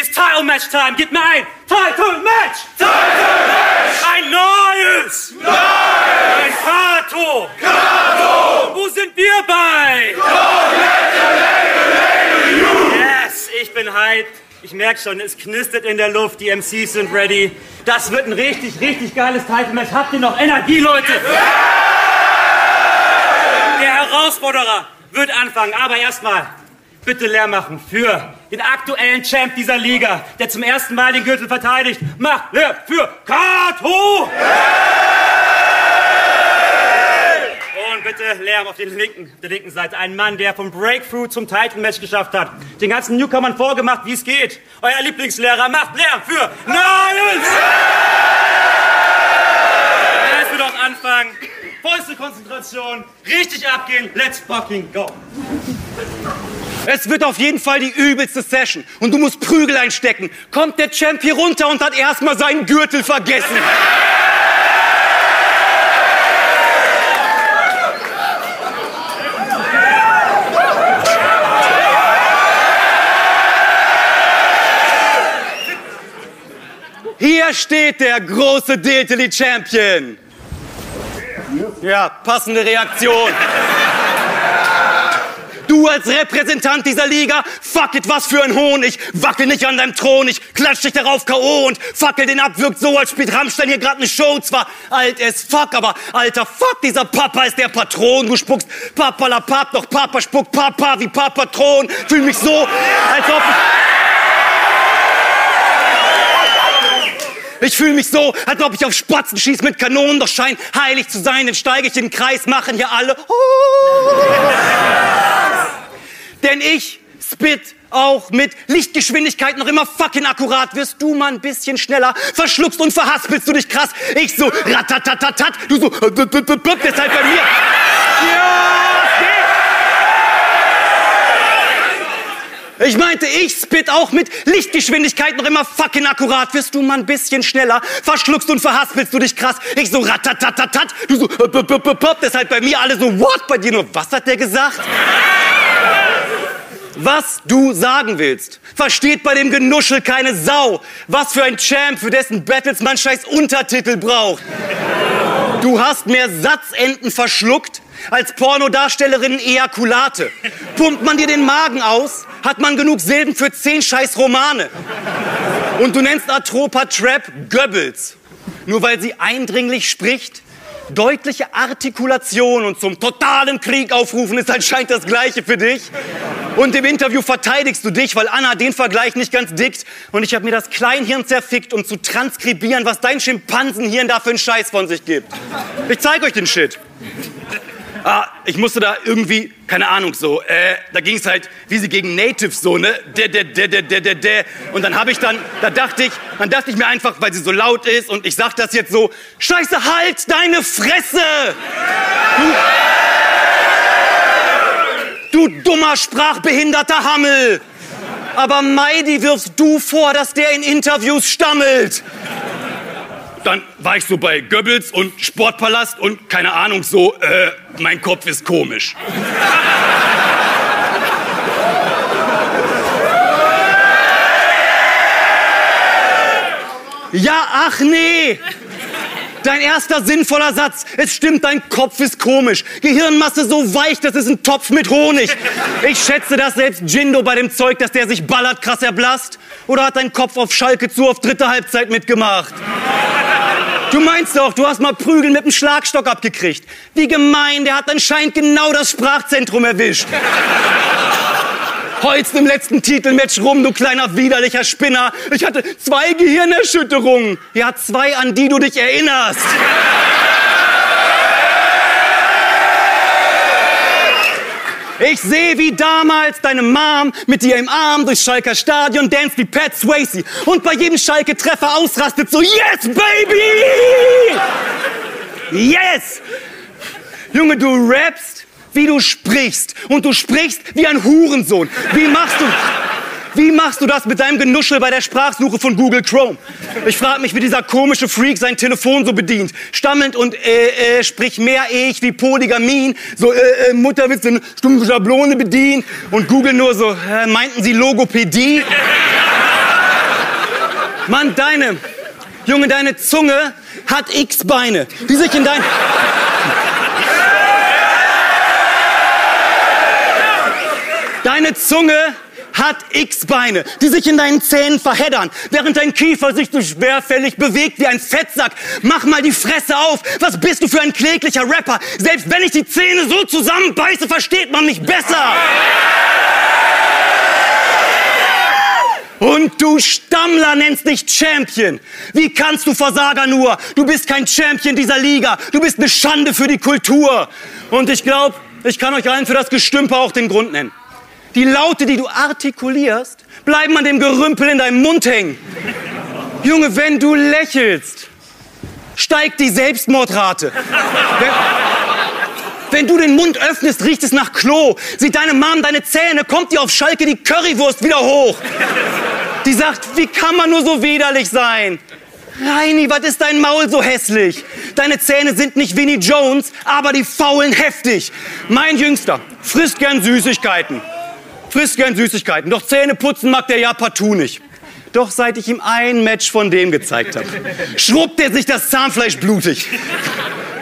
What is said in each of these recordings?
It's Title Match Time. Gib mir ein Title Match. Title Match. Ein neues. Neues. Ein Kato. Kato. Wo sind wir bei? Yes, ich bin hyped. Ich merke schon, es knistert in der Luft, die MCs sind ready. Das wird ein richtig, richtig geiles Title-Match. Habt ihr noch Energie, Leute? Der Herausforderer wird anfangen, aber erstmal bitte leer machen für den aktuellen Champ dieser Liga, der zum ersten Mal den Gürtel verteidigt. Macht leer für Kato! Und bitte Lärm auf, den linken, der linken Seite. Ein Mann, der vom Breakthrough zum Title-Match geschafft hat. Den ganzen Newcomern vorgemacht, wie es geht. Euer Lieblingslehrer macht Lärm für Niles! Es wird auch anfangen. Vollste Konzentration. Richtig abgehen. Let's fucking go. Es wird auf jeden Fall die übelste Session. Und du musst Prügel einstecken. Kommt der Champ hier runter und hat erstmal seinen Gürtel vergessen. Hier steht der große Diltily Champion. Ja, passende Reaktion. Du als Repräsentant dieser Liga, fuck it, was für ein Hohn. Ich wackel nicht an deinem Thron, ich klatsch dich darauf K.O. und fackel den ab, wirkt so, als spielt Rammstein hier gerade eine Show. Zwar alt as fuck, aber alter fuck, dieser Papa ist der Patron. Du spuckst Papa la Pap, doch Papa spuckt Papa wie Papatron. Fühl mich so, als ob ich... Ich fühle mich so, als ob ich auf Spatzen schieß mit Kanonen, doch scheint heilig zu sein. Dann steige ich in den Kreis, machen hier alle. Oh. Denn ich spit auch mit Lichtgeschwindigkeit noch immer fucking akkurat. Wirst du mal ein bisschen schneller, verschluckst und verhaspelst du dich krass. Ich so ratatatatat, du so deshalb bei mir. Ja, Ich meinte, ich spit auch mit Lichtgeschwindigkeit noch immer fucking akkurat. Wirst du mal ein bisschen schneller, verschluckst und verhaspelst du dich krass. Ich so ratatatatat, du so deshalb bei mir alle so what bei dir nur. Was hat der gesagt? Was du sagen willst, versteht bei dem Genuschel keine Sau. Was für ein Champ, für dessen Battles man scheiß Untertitel braucht. Du hast mehr Satzenden verschluckt als Pornodarstellerinnen Ejakulate. Pumpt man dir den Magen aus, hat man genug Silben für zehn scheiß Romane. Und du nennst Atropa Trap Goebbels. Nur weil sie eindringlich spricht, deutliche Artikulation und zum totalen Krieg aufrufen ist anscheinend das Gleiche für dich. Und im Interview verteidigst du dich, weil Anna den Vergleich nicht ganz dickt. Und ich habe mir das Kleinhirn zerfickt, um zu transkribieren, was dein Schimpansenhirn da für einen Scheiß von sich gibt. Ich zeig euch den Shit. Ah, ich musste da irgendwie, keine Ahnung, so, äh, da ging es halt, wie sie gegen Natives so, ne, de, de, de, de, de, de, de. Und dann habe ich dann, da dachte ich, dann dachte ich mir einfach, weil sie so laut ist und ich sag das jetzt so, Scheiße, halt deine Fresse! Du, du dummer, sprachbehinderter Hammel! Aber Meidi wirfst du vor, dass der in Interviews stammelt. Dann war ich so bei Goebbels und Sportpalast und keine Ahnung, so, äh, mein Kopf ist komisch. Ja, ach nee! Dein erster sinnvoller Satz. Es stimmt, dein Kopf ist komisch. Gehirnmasse so weich, das ist ein Topf mit Honig. Ich schätze, dass selbst Jindo bei dem Zeug, dass der sich ballert, krass erblasst. Oder hat dein Kopf auf Schalke zu auf dritte Halbzeit mitgemacht? Du meinst doch, du hast mal Prügel mit dem Schlagstock abgekriegt. Wie gemein, der hat anscheinend genau das Sprachzentrum erwischt. Holst im letzten Titelmatch rum, du kleiner widerlicher Spinner. Ich hatte zwei Gehirnerschütterungen. Ja, zwei, an die du dich erinnerst. Ich sehe, wie damals deine Mom mit dir im Arm durchs Schalker Stadion danst wie Pat Swayze und bei jedem Schalke-Treffer ausrastet so, yes, baby! Yes! Junge, du rappst, wie du sprichst. Und du sprichst wie ein Hurensohn. Wie machst du... Wie machst du das mit deinem Genuschel bei der Sprachsuche von Google Chrome? Ich frage mich, wie dieser komische Freak sein Telefon so bedient. Stammelnd und äh, äh, sprich mehr ich wie Polygamin. So äh, äh, Mutterwitz in stumpfe Schablone bedient. Und Google nur so, äh, meinten Sie Logopädie? Mann, deine, Junge, deine Zunge hat X-Beine, die sich in dein... Deine Zunge hat X-Beine, die sich in deinen Zähnen verheddern, während dein Kiefer sich so schwerfällig bewegt wie ein Fettsack. Mach mal die Fresse auf. Was bist du für ein kläglicher Rapper? Selbst wenn ich die Zähne so zusammenbeiße, versteht man mich besser. Und du Stammler nennst dich Champion. Wie kannst du Versager nur? Du bist kein Champion dieser Liga. Du bist eine Schande für die Kultur. Und ich glaube, ich kann euch allen für das Gestümper auch den Grund nennen. Die Laute, die du artikulierst, bleiben an dem Gerümpel in deinem Mund hängen. Junge, wenn du lächelst, steigt die Selbstmordrate. Wenn, du den Mund öffnest, riecht es nach Klo. Sieht deine Mom deine Zähne, kommt dir auf Schalke die Currywurst wieder hoch. Die sagt, wie kann man nur so widerlich sein? Reini, was ist dein Maul so hässlich? Deine Zähne sind nicht Winnie Jones, aber die faulen heftig. Mein Jüngster frisst gern Süßigkeiten. Frisst gern Süßigkeiten. Doch Zähne putzen mag der ja partout nicht. Doch seit ich ihm ein Match von dem gezeigt habe, schrubbt er sich das Zahnfleisch blutig.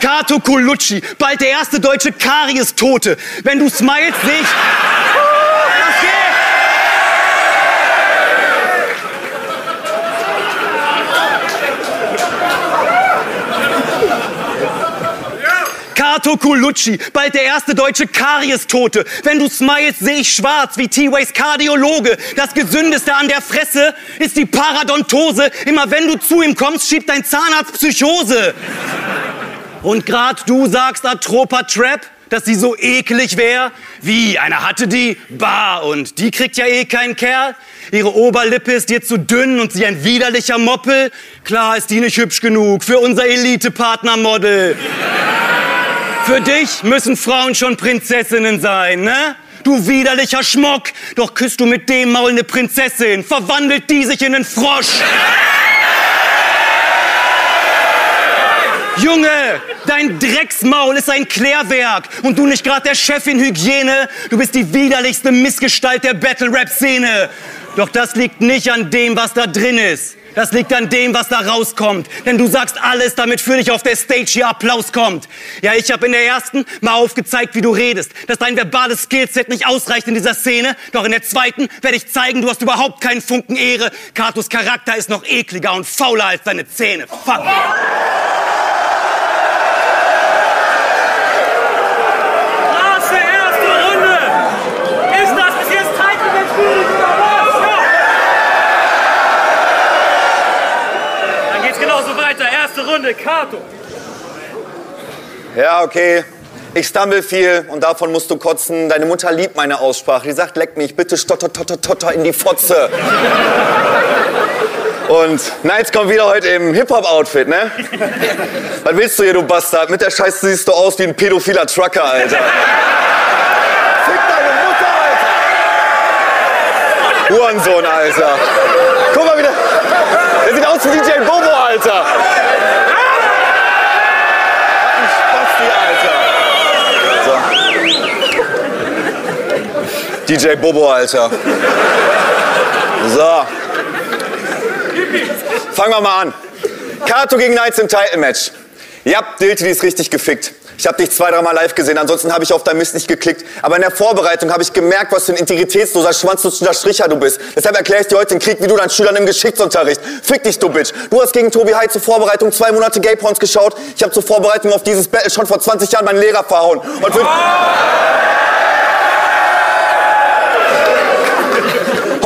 Kato Colucci, bald der erste deutsche Karies-Tote. Wenn du smiles, seh ich... Das geht! Kato Colucci, bald der erste deutsche Karies-Tote. Wenn du smiles, sehe ich schwarz wie T-Ways Kardiologe. Das Gesündeste an der Fresse ist die Paradontose. Immer wenn du zu ihm kommst, schiebt dein Zahnarzt Psychose. Und grad du sagst Atropa Trap, dass sie so eklig wär. Wie, einer hatte die? Bah, und die kriegt ja eh keinen Kerl. Ihre Oberlippe ist dir zu dünn und sie ein widerlicher Moppel. Klar ist die nicht hübsch genug für unser Elite-Partnermodel. Für dich müssen Frauen schon Prinzessinnen sein, ne? Du widerlicher Schmock. Doch küsst du mit dem Maul eine Prinzessin, verwandelt die sich in einen Frosch. Junge, dein Drecksmaul ist ein Klärwerk und du nicht gerade der Chef in Hygiene. Du bist die widerlichste Missgestalt der Battle-Rap-Szene. Doch das liegt nicht an dem, was da drin ist. Das liegt an dem, was da rauskommt. Denn du sagst alles, damit für dich auf der Stage hier Applaus kommt. Ja, ich habe in der ersten mal aufgezeigt, wie du redest. Dass dein verbales Skillset nicht ausreicht in dieser Szene. Doch in der zweiten werde ich zeigen, du hast überhaupt keinen Funken Ehre. Katos Charakter ist noch ekliger und fauler als deine Zähne. Fuck. Erste, erste Runde. Ist das bis jetzt Title Match oder was? Ja. Dann geht's genauso weiter. Erste Runde, Kato. Ja, okay. Ich stammel viel und davon musst du kotzen. Deine Mutter liebt meine Aussprache. Die sagt, leck mich, bitte stotter, totter, totter in die Fotze. Und Nights kommt wieder heute im Hip-Hop-Outfit, ne? Was willst du hier, du Bastard? Mit der Scheiße siehst du aus wie ein pädophiler Trucker, Alter. Fick deine Mutter, Alter! Hurensohn, Alter. Guck mal wieder. Der sieht aus wie DJ Bobo, Alter. Ein Spasti, Alter. So. DJ Bobo, Alter. So. Fangen wir mal an. Kato gegen Knights im Title-Match. Ja, Dilti, die ist richtig gefickt. Ich habe dich zwei, dreimal live gesehen, ansonsten habe ich auf dein Mist nicht geklickt. Aber in der Vorbereitung habe ich gemerkt, was für ein integritätsloser, schwanzlutscher Stricher du bist. Deshalb erkläre ich dir heute den Krieg, wie du deinen Schülern im Geschichtsunterricht. Fick dich, du Bitch. Du hast gegen Tobi Hai zur Vorbereitung zwei Monate Gay Porns geschaut. Ich habe zur Vorbereitung auf dieses Battle schon vor 20 Jahren meinen Lehrer verhauen. Und für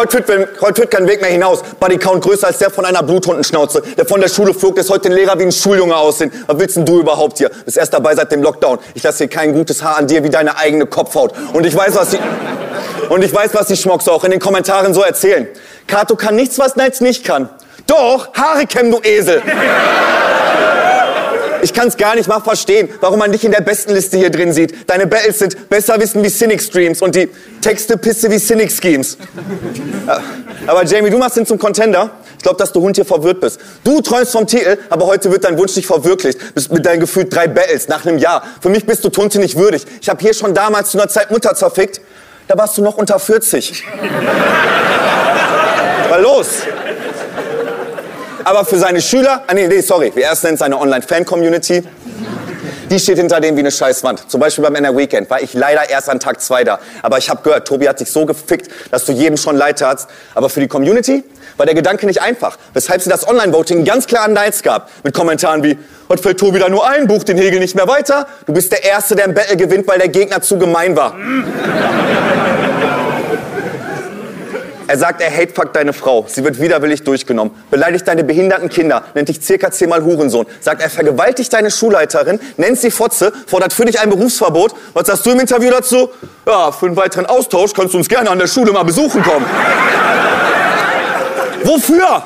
Heute führt, heute führt kein Weg mehr hinaus. Bodycount größer als der von einer Bluthundenschnauze. Der von der Schule flog, lässt heute den Lehrer wie ein Schuljunge aussehen. Was willst denn du überhaupt hier? Bist erst dabei seit dem Lockdown. Ich lasse hier kein gutes Haar an dir wie deine eigene Kopfhaut. Und ich weiß, was die, und ich weiß, was die Schmocks auch in den Kommentaren so erzählen. Kato kann nichts, was Nights nicht kann. Doch, Haare kämmen, du Esel. Ich kann's gar nicht mal verstehen, warum man dich in der besten Liste hier drin sieht. Deine Battles sind besser wissen wie Cynic Streams und die Texte pisse wie Cynic Schemes. Aber Jamie, du machst ihn zum Contender. Ich glaube, dass du Hund hier verwirrt bist. Du träumst vom Titel, aber heute wird dein Wunsch nicht verwirklicht. Bist mit deinen gefühlt drei Battles nach einem Jahr. Für mich bist du Tunte nicht würdig. Ich habe hier schon damals zu einer Zeit Mutter zerfickt. Da warst du noch unter 40. Mal los. Aber für seine Schüler, ah nee, nee, sorry, wie er es nennt, seine Online-Fan-Community, die steht hinter dem wie eine Scheißwand. Zum Beispiel beim NR Weekend war ich leider erst an Tag zwei da. Aber ich habe gehört, Tobi hat sich so gefickt, dass du jedem schon leid tatst. Aber für die Community war der Gedanke nicht einfach. Weshalb sie das Online-Voting ganz klar an Nights gab. Mit Kommentaren wie, was fällt Tobi da nur ein, bucht den Hegel nicht mehr weiter. Du bist der Erste, der im Battle gewinnt, weil der Gegner zu gemein war. Er sagt, er hatefuckt deine Frau. Sie wird widerwillig durchgenommen. Beleidigt deine behinderten Kinder. Nennt dich circa zehnmal Hurensohn. Sagt, er vergewaltigt deine Schulleiterin. Nennt sie Fotze. Fordert für dich ein Berufsverbot. Was sagst du im Interview dazu? Ja, für einen weiteren Austausch kannst du uns gerne an der Schule mal besuchen kommen. Wofür?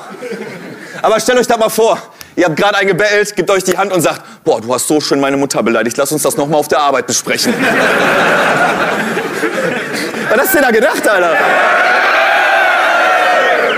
Aber stellt euch das mal vor. Ihr habt gerade eingebettelt, gebt euch die Hand und sagt, boah, du hast so schön meine Mutter beleidigt. Lass uns das noch mal auf der Arbeit besprechen. Was hast du denn da gedacht, Alter?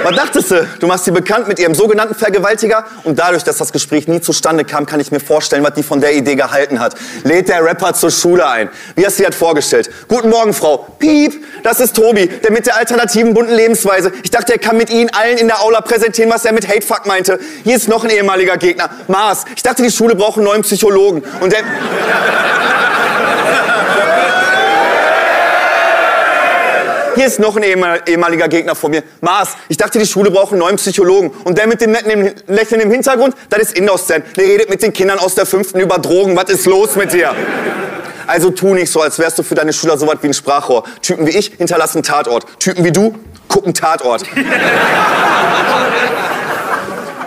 Was dachtest du? Du machst sie bekannt mit ihrem sogenannten Vergewaltiger und dadurch, dass das Gespräch nie zustande kam, kann ich mir vorstellen, was die von der Idee gehalten hat. Lädt der Rapper zur Schule ein. Wie hast du dir das vorgestellt? Guten Morgen, Frau. Piep, das ist Tobi, der mit der alternativen bunten Lebensweise. Ich dachte, er kann mit Ihnen allen in der Aula präsentieren, was er mit Hatefuck meinte. Hier ist noch ein ehemaliger Gegner. Mars. Ich dachte, die Schule braucht einen neuen Psychologen. Und der... Hier ist noch ein ehemaliger Gegner von mir. Mars, ich dachte, die Schule braucht einen neuen Psychologen. Und der mit dem netten Lächeln im Hintergrund, das ist Innocent. Der redet mit den Kindern aus der fünften über Drogen. Was ist los mit dir? Also tu nicht so, als wärst du für deine Schüler so was wie ein Sprachrohr. Typen wie ich hinterlassen Tatort. Typen wie du gucken Tatort.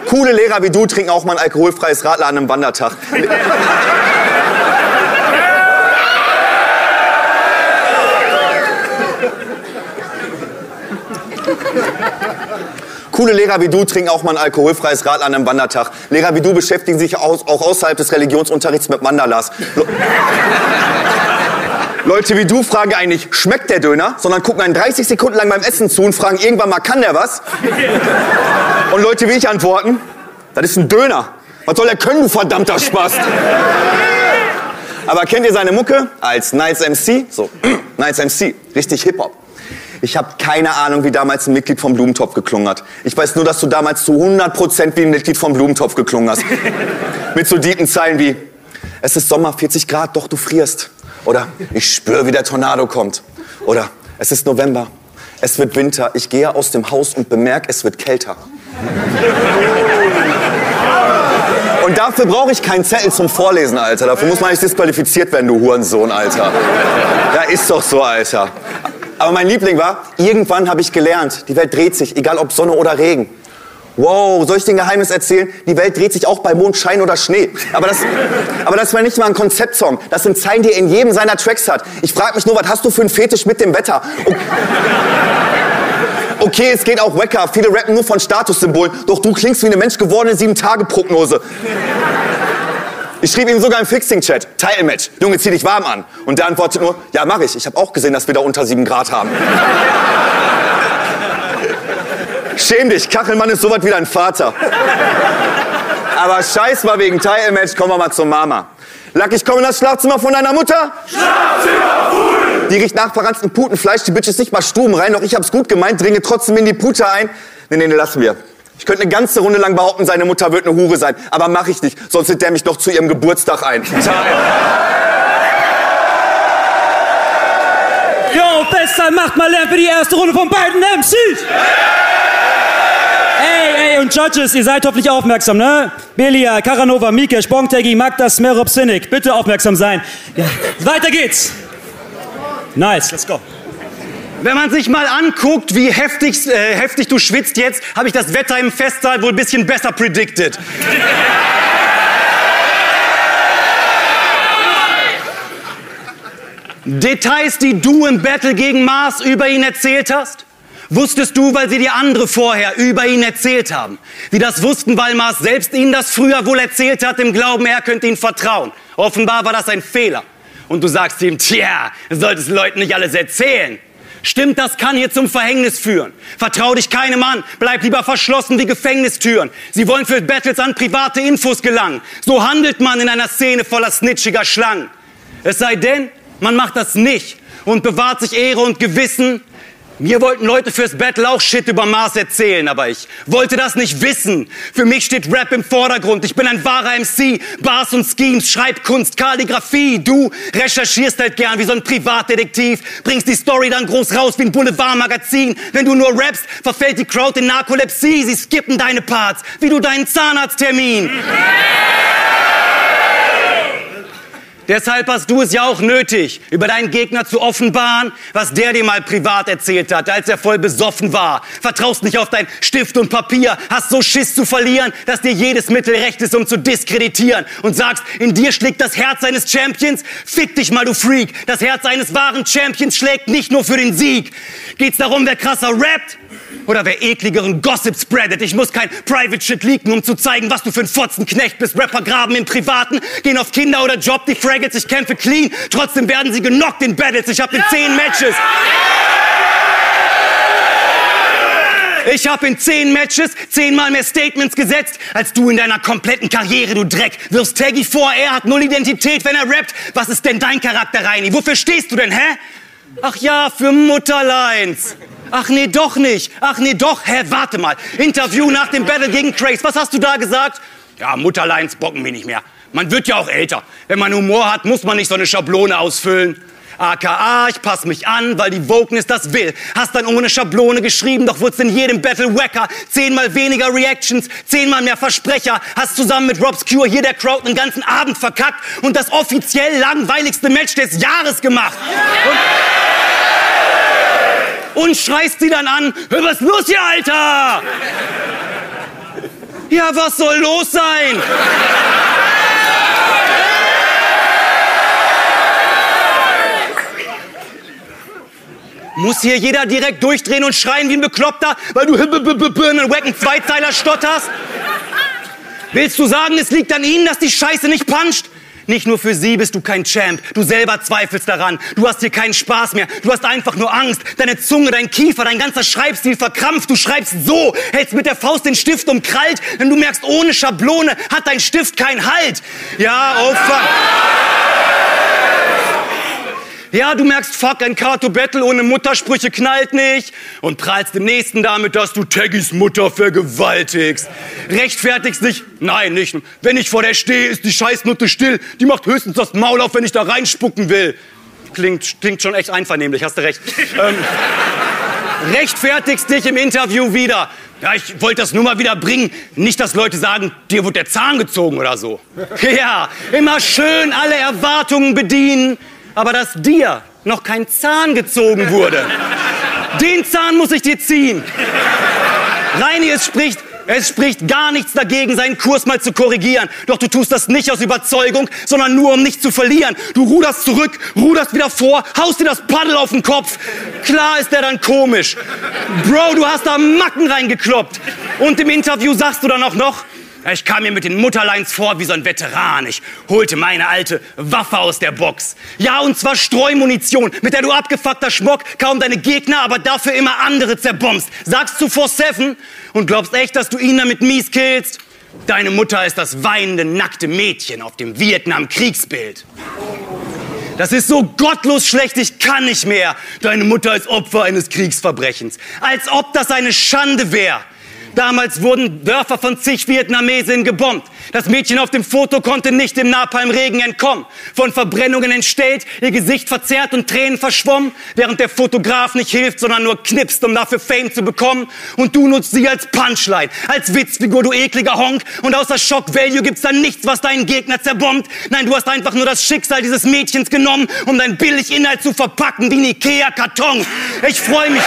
Coole Lehrer wie du trinken auch mal ein alkoholfreies Radler an einem Wandertag. Coole Lehrer wie du trinken auch mal ein alkoholfreies Radler an einem Wandertag. Lehrer wie du beschäftigen sich auch, außerhalb des Religionsunterrichts mit Mandalas. Le Leute wie du fragen eigentlich, schmeckt der Döner? Sondern gucken einen 30 Sekunden lang beim Essen zu und fragen irgendwann mal, kann der was? Und Leute wie ich antworten, das ist ein Döner. Was soll er können, du verdammter Spast? Aber kennt ihr seine Mucke? Als Nights MC? So, Nights MC. Richtig Hip-Hop. Ich habe keine Ahnung, wie damals ein Mitglied vom Blumentopf geklungen hat. Ich weiß nur, dass du damals zu 100% wie ein Mitglied vom Blumentopf geklungen hast. Mit so deepen Zeilen wie, es ist Sommer, 40 Grad, doch du frierst. Oder, ich spüre, wie der Tornado kommt. Oder, es ist November, es wird Winter, ich gehe aus dem Haus und bemerke, es wird kälter. Und dafür brauche ich keinen Zettel zum Vorlesen, Alter. Dafür muss man nicht disqualifiziert werden, du Hurensohn, Alter. Ja, ist doch so, Alter. Aber mein Liebling war, irgendwann habe ich gelernt, die Welt dreht sich, egal ob Sonne oder Regen. Wow, soll ich dir ein Geheimnis erzählen? Die Welt dreht sich auch bei Mondschein oder Schnee. Aber das, aber das war nicht mal ein Konzeptsong. Das sind Zeilen, die er in jedem seiner Tracks hat. Ich frage mich nur, was hast du für einen Fetisch mit dem Wetter? Okay. Okay, es geht auch wacker. Viele rappen nur von Statussymbolen. Doch du klingst wie eine menschgewordene Sieben-Tage-Prognose. Ich schrieb ihm sogar im Fixing-Chat, Title-Match, Junge, zieh dich warm an. Und der antwortet nur, ja, mach ich. Ich habe auch gesehen, dass wir da unter sieben Grad haben. Schäm dich, Kachelmann ist sowas wie dein Vater. Aber scheiß mal wegen Title-Match, kommen wir mal zur Mama. Lack, ich komme in das Schlafzimmer von deiner Mutter? Schlafzimmer voll! Die riecht nach verranztem Putenfleisch, die Bitch ist nicht mal Stuben rein, doch ich hab's gut gemeint, dringe trotzdem in die Pute ein. Nee, nee, nee, lassen wir. Ich könnte eine ganze Runde lang behaupten, seine Mutter wird eine Hure sein. Aber mach ich nicht, sonst lädt der mich noch zu ihrem Geburtstag ein. Jo, Bester, macht mal Lärm für die erste Runde von beiden MCs! Ey, ey, und Judges, ihr seid hoffentlich aufmerksam, ne? Belia, Karanova, Mikesh, Bongtegi, Magda, Smerop, Sinik. Bitte aufmerksam sein. Ja, weiter geht's. Nice, let's go. Wenn man sich mal anguckt, wie heftig, äh, heftig du schwitzt jetzt, habe ich das Wetter im Festsaal wohl ein bisschen besser predicted. Details, die du im Battle gegen Mars über ihn erzählt hast? Wusstest du, weil sie dir andere vorher über ihn erzählt haben? Die das wussten, weil Mars selbst ihnen das früher wohl erzählt hat, im Glauben, er könnte ihnen vertrauen. Offenbar war das ein Fehler. Und du sagst ihm, tja, solltest Leuten nicht alles erzählen. Stimmt, das kann hier zum Verhängnis führen. Vertrau dich keinem an, bleib lieber verschlossen wie Gefängnistüren. Sie wollen für Battles an private Infos gelangen. So handelt man in einer Szene voller snitchiger Schlangen. Es sei denn, man macht das nicht und bewahrt sich Ehre und Gewissen, Mir wollten Leute fürs Battle auch Shit über Mars erzählen, aber ich wollte das nicht wissen. Für mich steht Rap im Vordergrund. Ich bin ein wahrer MC. Bars und Schemes, Schreibkunst, Kalligrafie. Du recherchierst halt gern wie so ein Privatdetektiv, bringst die Story dann groß raus wie ein Boulevardmagazin. Wenn du nur rappst, verfällt die Crowd in Narkolepsie. Sie skippen deine Parts, wie du deinen Zahnarzttermin. Deshalb hast du es ja auch nötig, über deinen Gegner zu offenbaren, was der dir mal privat erzählt hat, als er voll besoffen war. Vertraust nicht auf dein Stift und Papier, hast so Schiss zu verlieren, dass dir jedes Mittel recht ist, um zu diskreditieren. Und sagst, in dir schlägt das Herz eines Champions? Fick dich mal, du Freak. Das Herz eines wahren Champions schlägt nicht nur für den Sieg. Geht's darum, wer krasser rappt? Oder wer ekligeren Gossip spreadet. Ich muss kein Private Shit leaken, um zu zeigen, was du für ein Fotzenknecht bist. Rapper graben im Privaten, gehen auf Kinder oder Job, die Fraggles, ich kämpfe clean. Trotzdem werden sie genockt in Battles. Ich hab in zehn Matches. Ich habe in zehn Matches zehnmal mehr Statements gesetzt, als du in deiner kompletten Karriere, du Dreck. Wirfst Taggy vor, er hat null Identität, wenn er rappt. Was ist denn dein Charakter, Reini? Wofür stehst du denn, hä? Ach ja, für Mutterleins. Ach nee, doch nicht. Ach nee, doch. Hä, warte mal. Interview nach dem Battle gegen Trace. Was hast du da gesagt? Ja, Mutterleins bocken wir nicht mehr. Man wird ja auch älter. Wenn man Humor hat, muss man nicht so eine Schablone ausfüllen. AKA, ich pass mich an, weil die Wokeness das will. Hast dann ohne Schablone geschrieben, doch wurd's in jedem Battle wacker. Zehnmal weniger Reactions, zehnmal mehr Versprecher. Hast zusammen mit Rob's Cure hier der Crowd einen ganzen Abend verkackt und das offiziell langweiligste Match des Jahres gemacht. Und, und schreist sie dann an, hör was los hier, Alter? Ja, was soll los sein? Muss hier jeder direkt durchdrehen und schreien wie ein Bekloppter, weil du einen wacken Zweizeiler stotterst? Willst du sagen, es liegt an ihnen, dass die Scheiße nicht puncht? Nicht nur für sie bist du kein Champ. Du selber zweifelst daran. Du hast hier keinen Spaß mehr. Du hast einfach nur Angst. Deine Zunge, dein Kiefer, dein ganzer Schreibstil verkrampft. Du schreibst so, hältst mit der Faust den Stift umkrallt, denn du merkst, ohne Schablone hat dein Stift keinen Halt. Ja, oh fuck. Ja, du merkst, fuck, ein Kato Battle ohne Muttersprüche knallt nicht und prahlst dem Nächsten damit, dass du Taggys Mutter vergewaltigst. Rechtfertigst dich? Nein, nicht. Wenn ich vor der stehe, ist die Scheißnutte still. Die macht höchstens das Maul auf, wenn ich da reinspucken will. Klingt, klingt schon echt einvernehmlich, hast du recht. ähm, rechtfertigst dich im Interview wieder. Ja, ich wollte das nur mal wieder bringen. Nicht, dass Leute sagen, dir wird der Zahn gezogen oder so. Ja, immer schön alle Erwartungen bedienen aber dass dir noch kein Zahn gezogen wurde. Den Zahn muss ich dir ziehen. Reini, es spricht, es spricht gar nichts dagegen, seinen Kurs mal zu korrigieren. Doch du tust das nicht aus Überzeugung, sondern nur, um nicht zu verlieren. Du ruderst zurück, ruderst wieder vor, haust dir das Paddel auf den Kopf. Klar ist der dann komisch. Bro, du hast da Macken reingekloppt. Und im Interview sagst du dann auch noch, ich kam mir mit den Mutterleins vor wie so ein Veteran. Ich holte meine alte Waffe aus der Box. Ja, und zwar Streumunition, mit der du abgefuckter Schmock kaum deine Gegner, aber dafür immer andere zerbombst. Sagst zu 4-7 und glaubst echt, dass du ihn damit mies killst? Deine Mutter ist das weinende, nackte Mädchen auf dem Vietnam-Kriegsbild. Das ist so gottlos schlecht, ich kann nicht mehr. Deine Mutter ist Opfer eines Kriegsverbrechens. Als ob das eine Schande wäre. Damals wurden Dörfer von zig Vietnamesen gebombt. Das Mädchen auf dem Foto konnte nicht dem Napalmregen entkommen. Von Verbrennungen entstellt, ihr Gesicht verzerrt und Tränen verschwommen, während der Fotograf nicht hilft, sondern nur knipst, um dafür Fame zu bekommen. Und du nutzt sie als Punchline, als Witzfigur, du ekliger Honk. Und außer Shock Value gibt's da nichts, was deinen Gegner zerbombt. Nein, du hast einfach nur das Schicksal dieses Mädchens genommen, um dein billig Inhalt zu verpacken wie ein Ikea-Karton. Ich freue mich.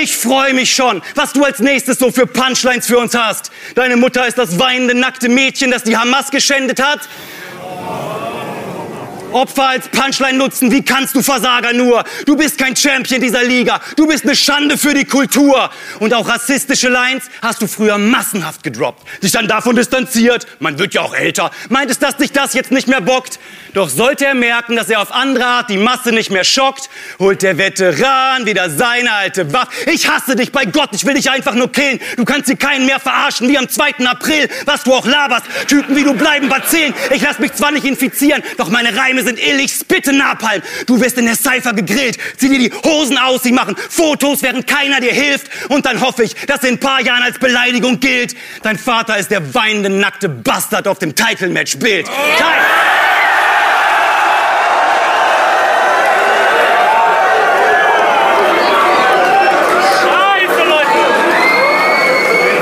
Ich freue mich schon, was du als nächstes so für Punchlines für uns hast. Deine Mutter ist das weinende, nackte Mädchen, das die Hamas geschändet hat. Opfer als Punchline nutzen, wie kannst du Versager nur? Du bist kein Champion dieser Liga. Du bist eine Schande für die Kultur. Und auch rassistische Lines hast du früher massenhaft gedroppt. Dich dann davon distanziert. Man wird ja auch älter. Meintest, dass dich das jetzt nicht mehr bockt? Doch sollte er merken, dass er auf andere Art die Masse nicht mehr schockt, holt der Veteran wieder seine alte Waffe. Ich hasse dich bei Gott, ich will dich einfach nur killen. Du kannst hier keinen mehr verarschen wie am 2. April, was du auch laberst. Typen wie du bleiben bazillen. Ich lass mich zwar nicht infizieren, doch meine Reime sind ill, ich spitte Napalm. Du wirst in der Cypher gegrillt. Zieh dir die Hosen aus, sie machen Fotos, während keiner dir hilft. Und dann hoffe ich, dass in ein paar Jahren als Beleidigung gilt. Dein Vater ist der weinende, nackte Bastard auf dem Title-Match-Bild. Scheiße, Leute!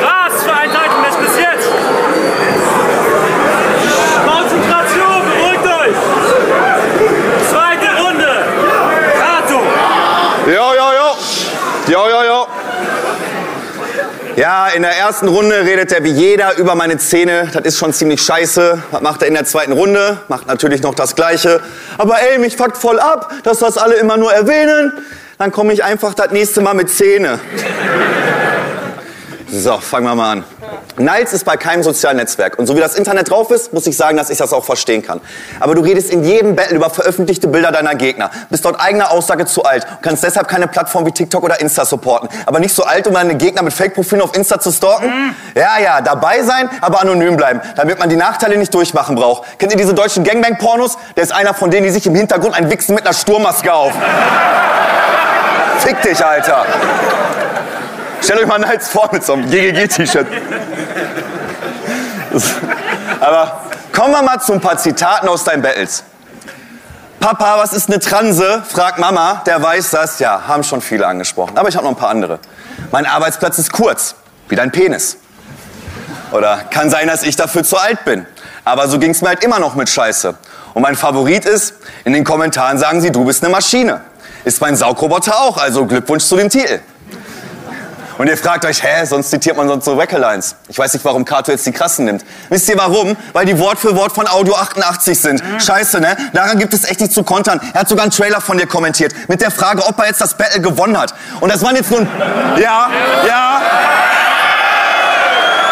Was für ein Titan-Match bis jetzt! Konzentration, beruhigt euch! Zweite Runde! Kato! Jo, jo, jo. Jo, jo, jo. Ja, in der ersten Runde redet er wie jeder über meine Zähne. Das ist schon ziemlich scheiße. Was macht er in der zweiten Runde? Macht natürlich noch das Gleiche. Aber ey, mich fuckt voll ab, dass das alle immer nur erwähnen. Dann komme ich einfach das nächste Mal mit Zähne. So, fangen wir mal an. Niles ist bei keinem sozialen Netzwerk. Und so wie das Internet drauf ist, muss ich sagen, dass ich das auch verstehen kann. Aber du redest in jedem Battle über veröffentlichte Bilder deiner Gegner. Bist dort eigener Aussage zu alt. Und kannst deshalb keine Plattform wie TikTok oder Insta supporten. Aber nicht so alt, um deine Gegner mit Fake-Profilen auf Insta zu stalken? Ja, ja, dabei sein, aber anonym bleiben. Damit man die Nachteile nicht durchmachen braucht. Kennt ihr diese deutschen Gangbang-Pornos? Der ist einer von denen, die sich im Hintergrund ein Wichsen mit einer Sturmmaske auf. Fick dich, Alter. Stellt euch mal Niles vor mit so einem GGG-T-Shirt. Aber kommen wir mal zu ein paar Zitaten aus deinen Battles. Papa, was ist eine Transe? fragt Mama. Der weiß das. Ja, haben schon viele angesprochen. Aber ich habe noch ein paar andere. Mein Arbeitsplatz ist kurz, wie dein Penis. Oder kann sein, dass ich dafür zu alt bin. Aber so ging's mir halt immer noch mit Scheiße. Und mein Favorit ist, in den Kommentaren sagen sie, du bist eine Maschine. Ist mein Saugroboter auch, also Glückwunsch zu dem Titel. Und ihr fragt euch, hä, sonst zitiert man sonst so Wackelines. Ich weiß nicht, warum Kato jetzt die krassen nimmt. Wisst ihr warum? Weil die Wort für Wort von Audio 88 sind. Scheiße, ne? Daran gibt es echt nicht zu kontern. Er hat sogar einen Trailer von dir kommentiert. Mit der Frage, ob er jetzt das Battle gewonnen hat. Und das waren jetzt nur ein... Ja, ja...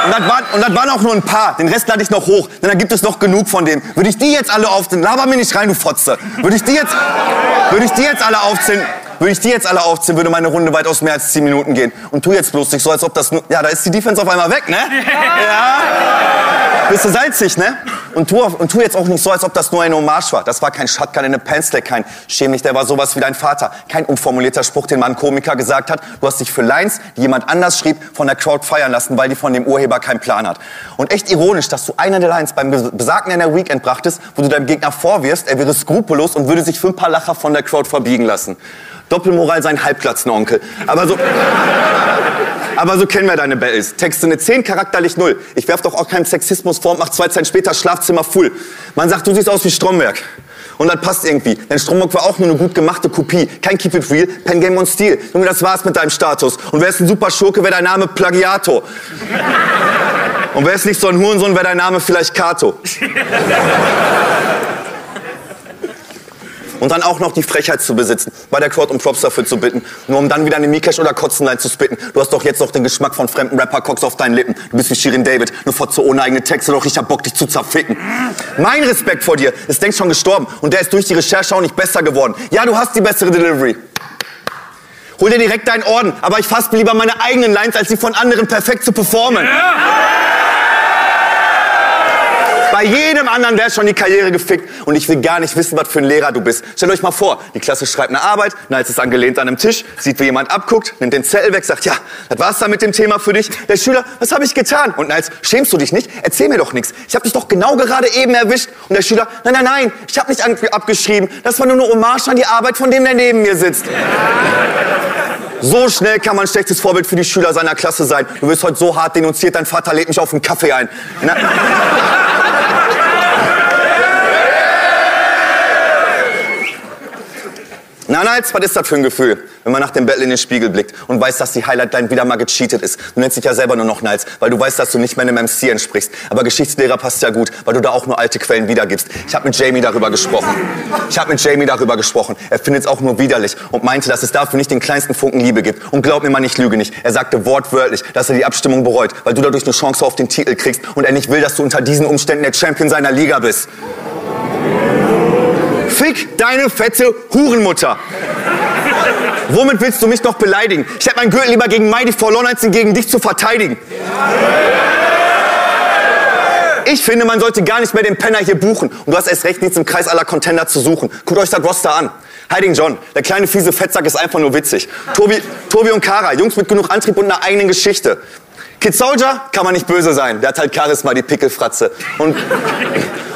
Und das, waren, und das waren auch nur ein paar. Den Rest lade ich noch hoch. Denn da gibt es noch genug von dem. Würde ich die jetzt alle aufzählen, laber mir nicht rein, du Fotze. Würde ich die jetzt, würde ich die jetzt alle aufzählen, würde ich die jetzt alle aufzählen, würde meine Runde weitaus mehr als 10 Minuten gehen. Und tu jetzt bloß nicht so, als ob das nur... Ja, da ist die Defense auf einmal weg, ne? Ja. Bist du salzig, ne? Und tu, und tu jetzt auch nicht so, als ob das nur eine Hommage war. Das war kein Shotgun in eine Pansleck, kein Schämlich, der war sowas wie dein Vater. Kein umformulierter Spruch, den mal ein Komiker gesagt hat. Du hast dich für Lines, die jemand anders schrieb, von der Crowd feiern lassen, weil die von dem Urheber keinen Plan hat. Und echt ironisch, dass du einer der Lines beim besagten in der Weekend brachtest, wo du deinem Gegner vorwirfst, er wäre skrupellos und würde sich für ein paar Lacher von der Crowd verbiegen lassen. Doppelmoral sein Halbplatzen-Onkel. Aber so... Aber so kennen wir deine Battles. Texte eine 10, charakterlich 0. Ich werf doch auch keinen Sexismus vor und mach zwei Zeilen später Schlafzimmer full. Man sagt, du siehst aus wie Stromberg. Und das passt irgendwie. Denn Stromberg war auch nur eine gut gemachte Kopie. Kein Keep It Real, Pen Game on Steel. Junge, das war's mit deinem Status. Und wer ist ein super Schurke, wäre dein Name Plagiato. Und wer ist nicht so ein Hurensohn, wäre dein Name vielleicht Kato. Und dann auch noch die Frechheit zu besitzen, bei der Crowd um Props dafür zu bitten, nur um dann wieder eine Mikesh oder Kotzenlein zu spitten. Du hast doch jetzt noch den Geschmack von fremden Rapper-Cox auf deinen Lippen. Du bist wie Shirin David, nur Fotze ohne eigene Texte, doch ich hab Bock, dich zu zerficken. Mein Respekt vor dir ist längst schon gestorben und der ist durch die Recherche auch nicht besser geworden. Ja, du hast die bessere Delivery. Hol dir direkt deinen Orden, aber ich fasse lieber meine eigenen Lines, als sie von anderen perfekt zu performen. Bei jedem anderen wäre schon die Karriere gefickt und ich will gar nicht wissen, was für ein Lehrer du bist. Stellt euch mal vor, die Klasse schreibt eine Arbeit, Niles ist angelehnt an einem Tisch, sieht, wie jemand abguckt, nimmt den Zettel weg, sagt, ja, das war's dann mit dem Thema für dich. Der Schüler, was habe ich getan? Und Niles, schämst du dich nicht? Erzähl mir doch nichts. Ich habe dich doch genau gerade eben erwischt. Und der Schüler, nein, nein, nein, ich habe nicht abgeschrieben. Das war nur eine Hommage an die Arbeit von dem, der neben mir sitzt. So schnell kann man ein schlechtes Vorbild für die Schüler seiner Klasse sein. Du wirst heute so hart denunziert, dein Vater lädt mich auf einen Kaffee ein. Na, Na, Niles, was ist das für ein Gefühl, wenn man nach dem Battle in den Spiegel blickt und weiß, dass die Highlight-Line wieder mal gecheatet ist? Du nennst dich ja selber nur noch Niles, weil du weißt, dass du nicht mehr einem MC entsprichst. Aber Geschichtslehrer passt ja gut, weil du da auch nur alte Quellen wiedergibst. Ich habe mit Jamie darüber gesprochen. Ich habe mit Jamie darüber gesprochen. Er findet es auch nur widerlich und meinte, dass es dafür nicht den kleinsten Funken Liebe gibt. Und glaub mir mal, ich lüge nicht. Er sagte wortwörtlich, dass er die Abstimmung bereut, weil du dadurch eine Chance auf den Titel kriegst und er nicht will, dass du unter diesen Umständen der Champion seiner Liga bist. Fick deine fette Hurenmutter. Womit willst du mich noch beleidigen? Ich hätte meinen Gürtel lieber gegen Mighty Forlorn als gegen dich zu verteidigen. Ich finde, man sollte gar nicht mehr den Penner hier buchen. Und du hast erst recht nichts im Kreis aller Contender zu suchen. Guckt euch das Roster an. Hiding John, der kleine fiese Fettsack ist einfach nur witzig. Tobi, Tobi und Kara, Jungs mit genug Antrieb und einer eigenen Geschichte. Kid Soldier kann man nicht böse sein. Der hat halt Charisma, die Pickelfratze. Und,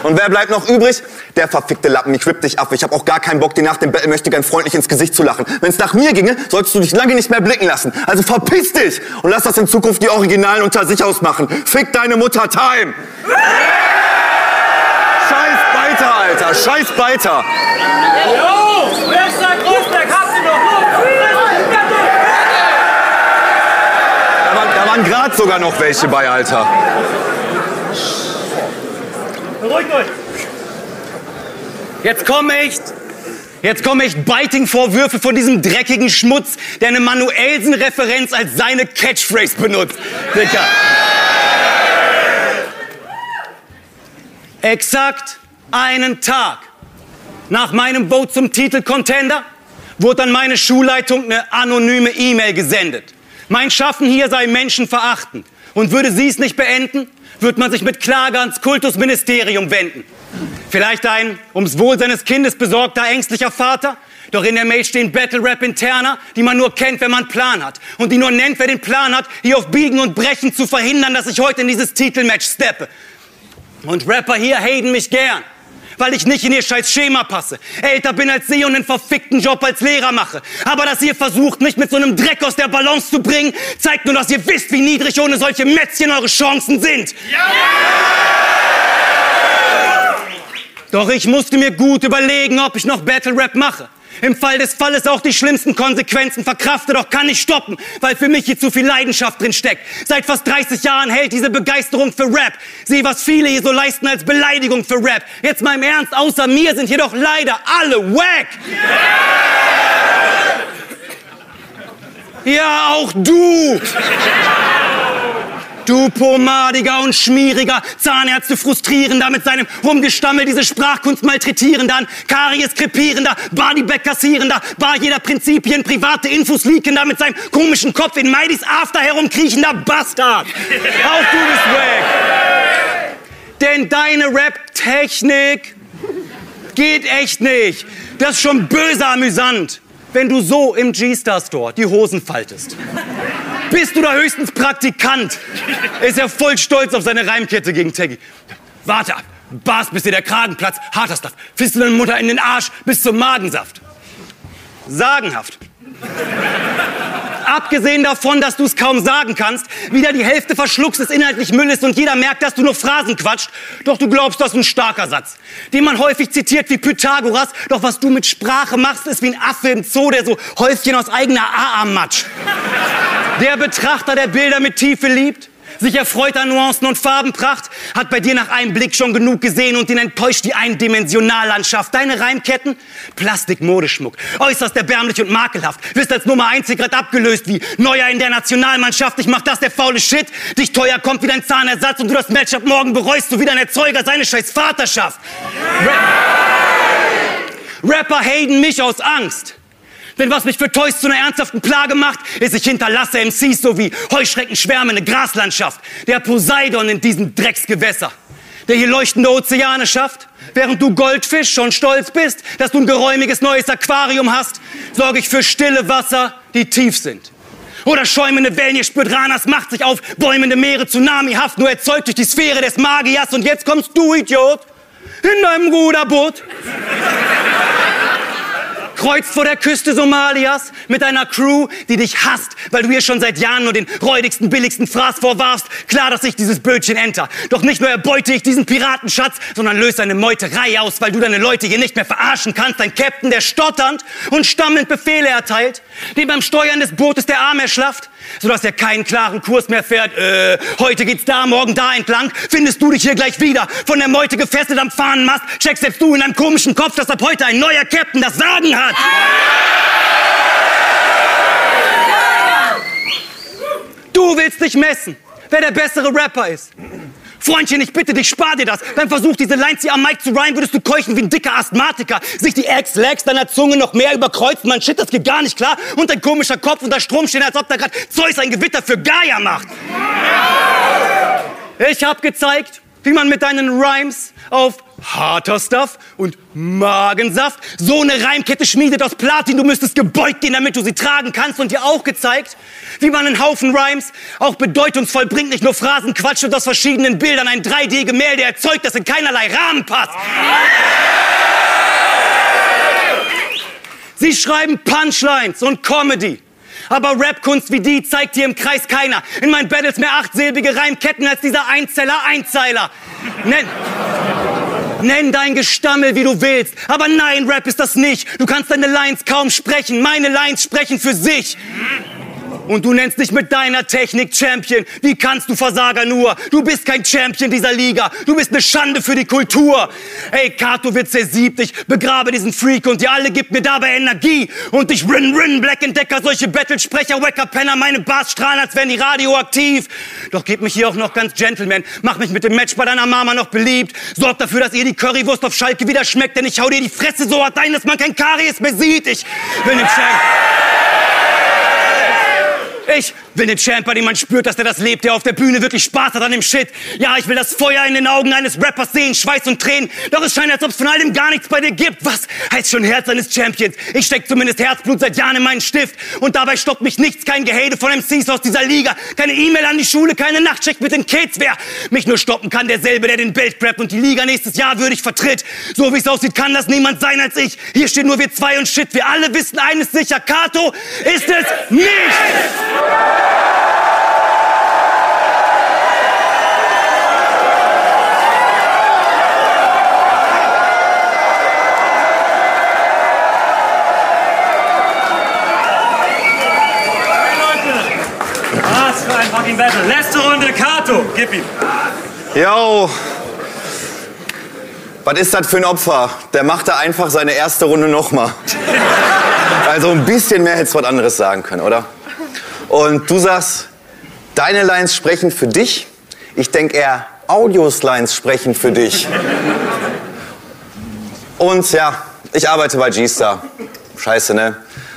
und wer bleibt noch übrig? Der verfickte Lappen. Ich whip dich ab. Ich habe auch gar keinen Bock, dir nach dem Battle möchte gern freundlich ins Gesicht zu lachen. Wenn es nach mir ginge, solltest du dich lange nicht mehr blicken lassen. Also verpiss dich und lass das in Zukunft die Originalen unter sich ausmachen. Fick deine Mutter Time. Scheiß weiter, Alter. Scheiß weiter. Jo, Bergsteig, Großberg, habt ihr noch? Da waren, da waren gerade sogar noch welche bei, Alter. Beruhigt euch. Jetzt kommen echt, jetzt kommen echt Biting-Vorwürfe von diesem dreckigen Schmutz, der eine Manuelsen-Referenz als seine Catchphrase benutzt. Dicker. Exakt einen Tag nach meinem Vote zum Titel-Contender wurde an meine Schulleitung eine anonyme E-Mail gesendet. Mein Schaffen hier sei menschenverachtend. Und würde sie es nicht beenden, wird man sich mit Klage ans Kultusministerium wenden. Vielleicht ein ums Wohl seines Kindes besorgter, ängstlicher Vater? Doch in der Mail stehen Battle Rap interner, die man nur kennt, wenn man Plan hat. Und die nur nennt, wer den Plan hat, hier auf Biegen und Brechen zu verhindern, dass ich heute in dieses Titelmatch steppe. Und Rapper hier haten mich gern, weil ich nicht in ihr scheiß Schema passe. Älter bin als sie und einen verfickten Job als Lehrer mache. Aber dass ihr versucht, mich mit so einem Dreck aus der Balance zu bringen, zeigt nur, dass ihr wisst, wie niedrig ohne solche Mätzchen eure Chancen sind. Doch ich musste mir gut überlegen, ob ich noch Battle Rap mache. Im Fall des Falles auch die schlimmsten Konsequenzen verkrafte, doch kann ich stoppen, weil für mich hier zu viel Leidenschaft drin steckt. Seit fast 30 Jahren hält diese Begeisterung für Rap. Sieh, was viele hier so leisten als Beleidigung für Rap. Jetzt mal im Ernst, außer mir sind hier doch leider alle wack. Ja, auch du. Du pomadiger und schmieriger, Zahnärzte frustrierender, mit seinem Rumgestammel diese Sprachkunst malträtierender, an Karies krepierender, Bodyback kassierender, bar jeder Prinzipien, private Infos leakender, mit seinem komischen Kopf in Maidis After herumkriechender Bastard. Auch du bist weg. Denn deine Rap-Technik geht echt nicht. Das ist schon böse amüsant, wenn du so im G-Star Store die Hosen faltest. Bist du da höchstens Praktikant? Ist er voll stolz auf seine Reimkette gegen Teggy. Warte ab. Bars, bis dir der Kragen platzt. Harter Stuff. Fisst du deine Mutter in den Arsch bis zum Magensaft. Sagenhaft. Abgesehen davon, dass du es kaum sagen kannst, wieder die Hälfte verschluckst, es inhaltlich Müll ist und jeder merkt, dass du nur Phrasen quatscht. Doch du glaubst, das ist ein starker Satz, den man häufig zitiert wie Pythagoras. Doch was du mit Sprache machst, ist wie ein Affe im Zoo, der so Häufchen aus eigener AA matscht. Der Betrachter, der Bilder mit Tiefe liebt, sich erfreut an Nuancen und Farbenpracht, hat bei dir nach einem Blick schon genug gesehen und ihn enttäuscht die Eindimensionallandschaft. Deine Reimketten? Plastik-Modeschmuck. Äußerst erbärmlich und makelhaft. Wirst als Nummer 1 gerade abgelöst wie Neuer in der Nationalmannschaft. Ich mach das der faule Shit. Dich teuer kommt wie dein Zahnersatz und du das Matchup morgen bereust, du wie dein Erzeuger seine scheiß Vaterschaft. Ra Rapper haten mich aus Angst. Denn was mich für Toys zu einer ernsthaften Plage macht, ist, ich hinterlasse MCs so wie Heuschreckenschwärme eine Graslandschaft. Der Poseidon in diesem Drecksgewässer. Der hier leuchtende Ozeane schafft. Während du Goldfisch schon stolz bist, dass du ein geräumiges neues Aquarium hast, sorge ich für stille Wasser, die tief sind. Oder schäumende Wellen, ihr spürt Ranas Macht sich auf, bäumende Meere, Tsunamihaft, nur erzeugt durch die Sphäre des Magiers. Und jetzt kommst du, Idiot, in deinem Ruderboot kreuzt vor der Küste Somalias mit einer Crew, die dich hasst, weil du ihr schon seit Jahren nur den räudigsten, billigsten Fraß vorwarfst. Klar, dass ich dieses Bötchen enter. Doch nicht nur erbeute ich diesen Piratenschatz, sondern löse eine Meuterei aus, weil du deine Leute hier nicht mehr verarschen kannst. Ein Captain, der stotternd und stammelnd Befehle erteilt, dem beim Steuern des Bootes der Arm erschlafft, sodass er keinen klaren Kurs mehr fährt. Äh, heute geht's da, morgen da entlang. Findest du dich hier gleich wieder. Von der Meute gefesselt am Fahnenmast, checkst selbst du in deinem komischen Kopf, dass ab heute ein neuer Captain das Sagen hat. Du willst dich messen, wer der bessere Rapper ist. Freundchen, ich bitte dich, spar dir das. Beim Versuch, diese Lines hier am Mic zu rhymen, würdest du keuchen wie ein dicker Asthmatiker. Sich die Ex-Legs deiner Zunge noch mehr überkreuzen. Man, shit, das geht gar nicht klar. Und dein komischer Kopf unter Strom stehen, als ob da grad Zeus ein Gewitter für Gaia macht. Ich hab gezeigt, wie man mit deinen Rhymes auf harter Stuff und Magensaft so eine Reimkette schmiedet aus Platin. Du müsstest gebeugt gehen, damit du sie tragen kannst. Und dir auch gezeigt, wie man einen Haufen Rhymes auch bedeutungsvoll bringt. Nicht nur Phrasen quatscht und aus verschiedenen Bildern ein 3D-Gemälde erzeugt, das in keinerlei Rahmen passt. Sie schreiben Punchlines und Comedy. Aber Rapkunst wie die zeigt dir im Kreis keiner. In meinen Battles mehr achtsilbige Reimketten als dieser Einzeller Einzeiler. Nenn, nenn dein Gestammel, wie du willst. Aber nein, Rap ist das nicht. Du kannst deine Lines kaum sprechen. Meine Lines sprechen für sich. Und du nennst dich mit deiner Technik Champion. Wie kannst du Versager nur? Du bist kein Champion dieser Liga. Du bist eine Schande für die Kultur. Ey, Kato wird zersiebt. Ich begrabe diesen Freak und ihr alle gibt mir dabei Energie. Und ich rin, rin, Black Entdecker, solche Battlesprecher, Wacker Penner, meine Bars strahlen, als wären die radioaktiv. Doch gib mich hier auch noch ganz Gentleman. Mach mich mit dem Match bei deiner Mama noch beliebt. Sorg dafür, dass ihr die Currywurst auf Schalke wieder schmeckt, denn ich hau dir die Fresse so hart ein, dass man kein Karies mehr sieht. Ich will den Champ. Ich will den Champ, bei dem man spürt, dass er das lebt, der auf der Bühne wirklich Spaß hat an dem Shit. Ja, ich will das Feuer in den Augen eines Rappers sehen, Schweiß und Tränen. Doch es scheint, als ob es von all dem gar nichts bei dir gibt. Was heißt schon Herz eines Champions? Ich steck zumindest Herzblut seit Jahren in meinen Stift. Und dabei stoppt mich nichts, kein Gehede von MCs aus dieser Liga. Keine E-Mail an die Schule, keine Nachtschicht mit den Kids. Wer mich nur stoppen kann, derselbe, der den Weltcrap und die Liga nächstes Jahr würdig vertritt. So wie es aussieht, kann das niemand sein als ich. Hier stehen nur wir zwei und Shit. Wir alle wissen eines sicher. Kato ist es nicht. Was für ein fucking Battle. Letzte Runde, Kato. Gib ihm. Yo. Was ist das für ein Opfer? Der macht da einfach seine erste Runde nochmal. Also ein bisschen mehr hättest du was anderes sagen können, oder? Und du sagst, deine Lines sprechen für dich. Ich denke eher, Audios-Lines sprechen für dich. Und ja, ich arbeite bei G-Star. Scheiße, ne?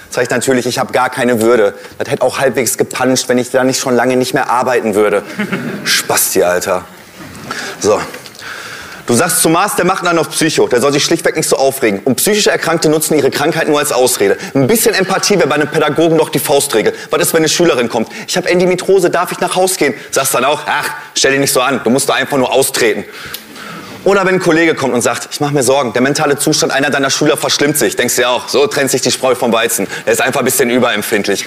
Sag ich natürlich, ich habe gar keine Würde. Das hätte auch halbwegs gepuncht, wenn ich da nicht schon lange nicht mehr arbeiten würde. Spasti, Alter. So. Du sagst zu Mars, der macht einen auf Psycho. Der soll sich schlichtweg nicht so aufregen. Und psychisch Erkrankte nutzen ihre Krankheit nur als Ausrede. Ein bisschen Empathie wäre bei einem Pädagogen doch die Faustregel. Was ist, wenn eine Schülerin kommt? Ich habe Endometriose, darf ich nach Haus gehen? Sagst dann auch, ach, stell dich nicht so an. Du musst da einfach nur austreten. Oder wenn ein Kollege kommt und sagt, ich mache mir Sorgen, der mentale Zustand einer deiner Schüler verschlimmt sich. Denkst du ja auch, so trennt sich die Spreu vom Weizen. Er ist einfach ein bisschen überempfindlich.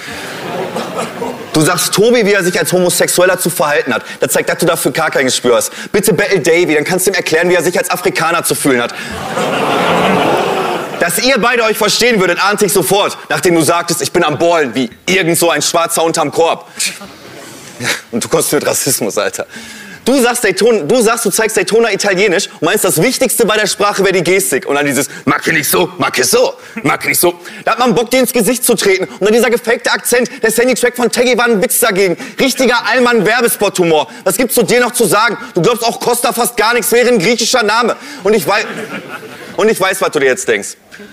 Du sagst Tobi, wie er sich als Homosexueller zu verhalten hat. Das zeigt, dass du dafür gar kein Gespür hast. Bitte battle Davy, dann kannst du ihm erklären, wie er sich als Afrikaner zu fühlen hat. Dass ihr beide euch verstehen würdet, ahnte ich sofort, nachdem du sagtest, ich bin am Ballen, wie irgend so ein Schwarzer unterm Korb. Und du kommst mit Rassismus, Alter. Du sagst, Daytona, du sagst, du zeigst Daytona Italienisch und meinst, das Wichtigste bei der Sprache wäre die Gestik. Und dann dieses, ich nicht so, ich so, ich nicht so. Da hat man Bock, dir ins Gesicht zu treten. Und dann dieser gefakte Akzent, der Sandy-Track von Teggy war ein Witz dagegen. Richtiger Allmann-Werbespot-Humor. Was gibt's zu dir noch zu sagen? Du glaubst auch Costa fast gar nichts, wäre ein griechischer Name. Und ich weiß, und ich weiß, was du dir jetzt denkst.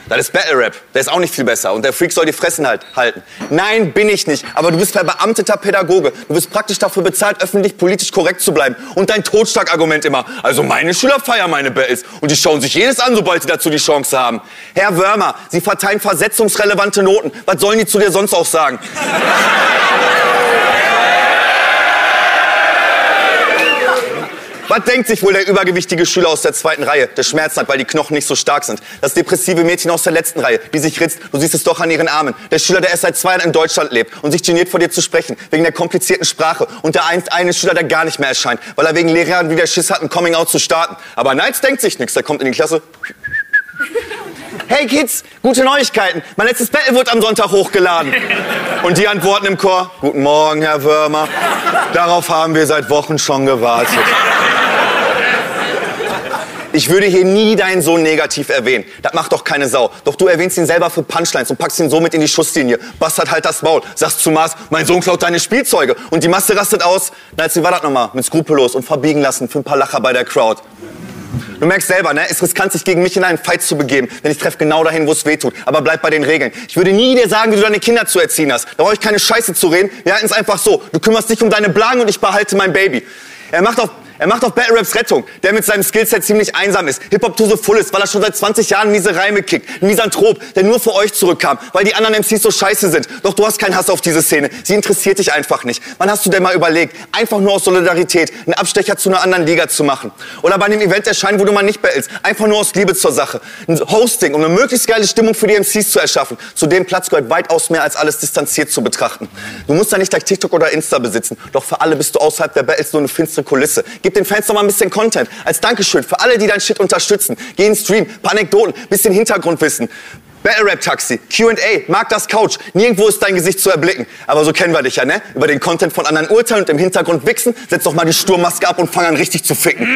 Das ist Battle Rap. Der ist auch nicht viel besser. Und der Freak soll die Fressen halt halten. Nein, bin ich nicht. Aber du bist verbeamteter Pädagoge. Du bist praktisch dafür bezahlt, öffentlich politisch korrekt zu bleiben. Und dein Totschlagargument immer. Also meine Schüler feiern meine Battles. Und die schauen sich jedes an, sobald sie dazu die Chance haben. Herr Wörmer, Sie verteilen versetzungsrelevante Noten. Was sollen die zu dir sonst auch sagen? Was denkt sich wohl der übergewichtige Schüler aus der zweiten Reihe, der Schmerzen hat, weil die Knochen nicht so stark sind? Das depressive Mädchen aus der letzten Reihe, die sich ritzt, du siehst es doch an ihren Armen. Der Schüler, der erst seit zwei Jahren in Deutschland lebt und sich geniert vor dir zu sprechen, wegen der komplizierten Sprache. Und der einst eine Schüler, der gar nicht mehr erscheint, weil er wegen Lehrern wieder Schiss hat, ein Coming-out zu starten. Aber Nights denkt sich nichts, der kommt in die Klasse. Hey Kids, gute Neuigkeiten. Mein letztes Battle wird am Sonntag hochgeladen. Und die antworten im Chor, Guten Morgen, Herr Würmer. Darauf haben wir seit Wochen schon gewartet. Ich würde hier nie deinen Sohn negativ erwähnen. Das macht doch keine Sau. Doch du erwähnst ihn selber für Punchlines und packst ihn somit in die Schusslinie. Bastard halt das Maul. Sagst zu Mars, mein Sohn klaut deine Spielzeuge. Und die Masse rastet aus. Na, jetzt wie war das nochmal? Mit skrupellos und verbiegen lassen für ein paar Lacher bei der Crowd. Du merkst selber, ne? Es ist riskant, sich gegen mich in einen Fight zu begeben, denn ich treffe genau dahin, wo es weh tut. Aber bleib bei den Regeln. Ich würde nie dir sagen, wie du deine Kinder zu erziehen hast. Da brauche ich keine Scheiße zu reden. Wir halten es einfach so. Du kümmerst dich um deine Blagen und ich behalte mein Baby. Er macht auf er macht auf Battle Raps Rettung, der mit seinem Skillset ziemlich einsam ist. Hip-Hop to the fullest, weil er schon seit 20 Jahren miese Reime kickt. Ein Misanthrop, der nur für euch zurückkam, weil die anderen MCs so scheiße sind. Doch du hast keinen Hass auf diese Szene. Sie interessiert dich einfach nicht. Wann hast du denn mal überlegt, einfach nur aus Solidarität einen Abstecher zu einer anderen Liga zu machen? Oder bei einem Event erscheinen, wo du mal nicht battlest. Einfach nur aus Liebe zur Sache. Ein Hosting, um eine möglichst geile Stimmung für die MCs zu erschaffen. Zu dem Platz gehört weitaus mehr als alles distanziert zu betrachten. Du musst da nicht gleich TikTok oder Insta besitzen. Doch für alle bist du außerhalb der Battles nur eine finstere Kulisse. Gib den Fans doch mal ein bisschen Content als Dankeschön für alle, die dein Shit unterstützen. Geh in den Stream, paar Anekdoten, bisschen Hintergrundwissen. Battle Rap Taxi, Q&A, mag das Couch. Nirgendwo ist dein Gesicht zu erblicken. Aber so kennen wir dich ja, ne? Über den Content von anderen urteilen und im Hintergrund wichsen. Setz doch mal die Sturmmaske ab und fang an richtig zu ficken.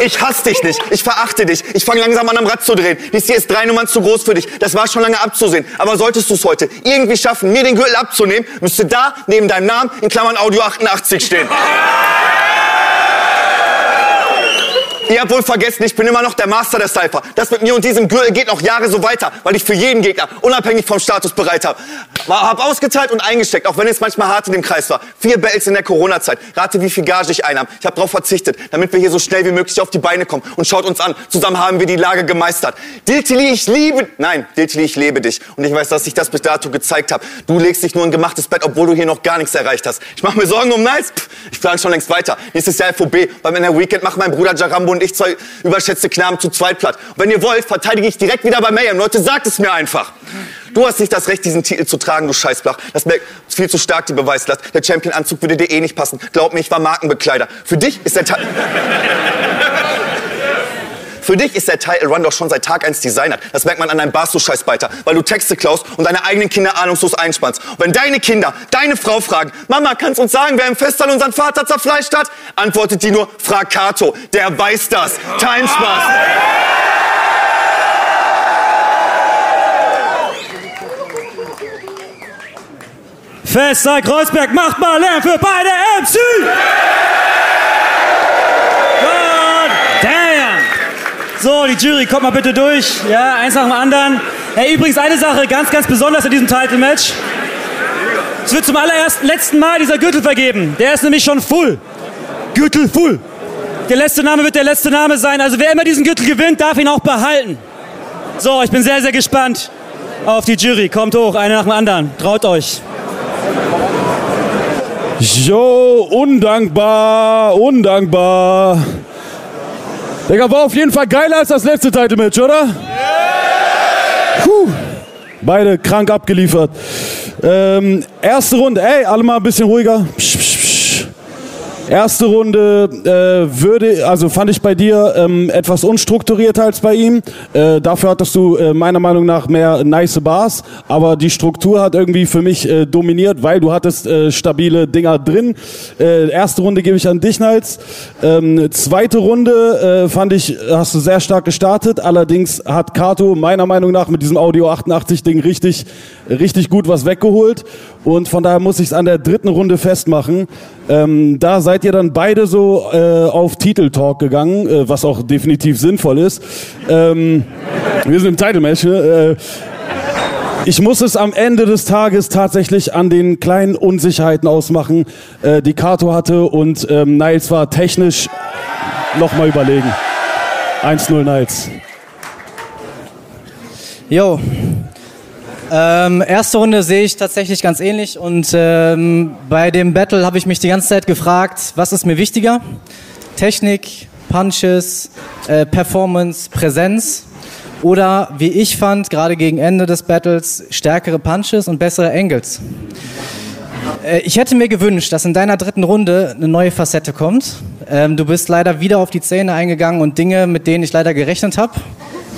Ich hasse dich nicht. Ich verachte dich. Ich fange langsam an, am Rad zu drehen. Dies hier ist drei Nummern zu groß für dich. Das war schon lange abzusehen. Aber solltest du es heute irgendwie schaffen, mir den Gürtel abzunehmen, müsste da neben deinem Namen in Klammern Audio 88 stehen. Ihr habt wohl vergessen, ich bin immer noch der Master der Cypher. Das mit mir und diesem Gürtel geht noch Jahre so weiter, weil ich für jeden Gegner, unabhängig vom Status, bereit habe. Hab ausgeteilt und eingesteckt, auch wenn es manchmal hart in dem Kreis war. Vier Bells in der Corona-Zeit. Rate, wie viel Gage ich einnahm. Ich habe darauf verzichtet, damit wir hier so schnell wie möglich auf die Beine kommen. Und schaut uns an, zusammen haben wir die Lage gemeistert. Diltili, ich liebe... Nein, Diltili, ich lebe dich. Und ich weiß, dass ich das bis dato gezeigt habe. Du legst dich nur in gemachtes Bett, obwohl du hier noch gar nichts erreicht hast. Ich mache mir Sorgen um Nice. Pff, ich plane schon längst weiter. Nächstes Jahr FOB. Beim der Weekend machen mein Bruder Jarambo und ich zwei überschätzte Knaben zu zweit platt. Und wenn ihr wollt, verteidige ich direkt wieder bei Mayhem. Leute, sagt es mir einfach. Du hast nicht das Recht, diesen Titel zu tragen, du Scheißblach. Das ist viel zu stark, die Beweislast. Der Champion-Anzug würde dir eh nicht passen. Glaub mir, ich war Markenbekleider. Für dich ist der Teil... Für dich ist der Title Run doch schon seit Tag 1 designert. Das merkt man an deinem Barstow-Scheißbeiter, weil du Texte klaust und deine eigenen Kinder ahnungslos einspannst. Und wenn deine Kinder deine Frau fragen, Mama, kannst du uns sagen, wer im Festsaal unseren Vater zerfleischt hat? Antwortet die nur, frag Kato, der weiß das. Time Spaß. Festsaal Kreuzberg, macht mal Lärm für beide MC! So, die Jury, kommt mal bitte durch. Ja, eins nach dem anderen. Hey, übrigens eine Sache ganz, ganz besonders in diesem Title-Match. Es wird zum allerersten, letzten Mal dieser Gürtel vergeben. Der ist nämlich schon full. Gürtel full. Der letzte Name wird der letzte Name sein. Also wer immer diesen Gürtel gewinnt, darf ihn auch behalten. So, ich bin sehr, sehr gespannt auf die Jury. Kommt hoch, einer nach dem anderen. Traut euch. Jo, undankbar, undankbar. Digga, war auf jeden Fall geiler als das letzte Title-Match, oder? Puh. Beide krank abgeliefert. Ähm, erste Runde, ey, alle mal ein bisschen ruhiger. Psch, psch. Erste Runde äh, würde, also fand ich bei dir ähm, etwas unstrukturierter als bei ihm. Äh, dafür hattest du äh, meiner Meinung nach mehr nice Bars, aber die Struktur hat irgendwie für mich äh, dominiert, weil du hattest äh, stabile Dinger drin. Äh, erste Runde gebe ich an dich, Niles. Ähm, zweite Runde äh, fand ich, hast du sehr stark gestartet. Allerdings hat Kato meiner Meinung nach mit diesem Audio 88 Ding richtig, richtig gut was weggeholt. Und von daher muss ich es an der dritten Runde festmachen. Ähm, da seid ihr dann beide so äh, auf Titeltalk gegangen, äh, was auch definitiv sinnvoll ist. Ähm, wir sind im Title-Match. Ne? Äh, ich muss es am Ende des Tages tatsächlich an den kleinen Unsicherheiten ausmachen, äh, die Kato hatte und ähm, Niles war technisch nochmal überlegen. 1-0 Niles. Jo. Ähm, erste Runde sehe ich tatsächlich ganz ähnlich und ähm, bei dem Battle habe ich mich die ganze Zeit gefragt, was ist mir wichtiger? Technik, Punches, äh, Performance, Präsenz oder wie ich fand, gerade gegen Ende des Battles, stärkere Punches und bessere Angles. Äh, ich hätte mir gewünscht, dass in deiner dritten Runde eine neue Facette kommt. Ähm, du bist leider wieder auf die Zähne eingegangen und Dinge, mit denen ich leider gerechnet habe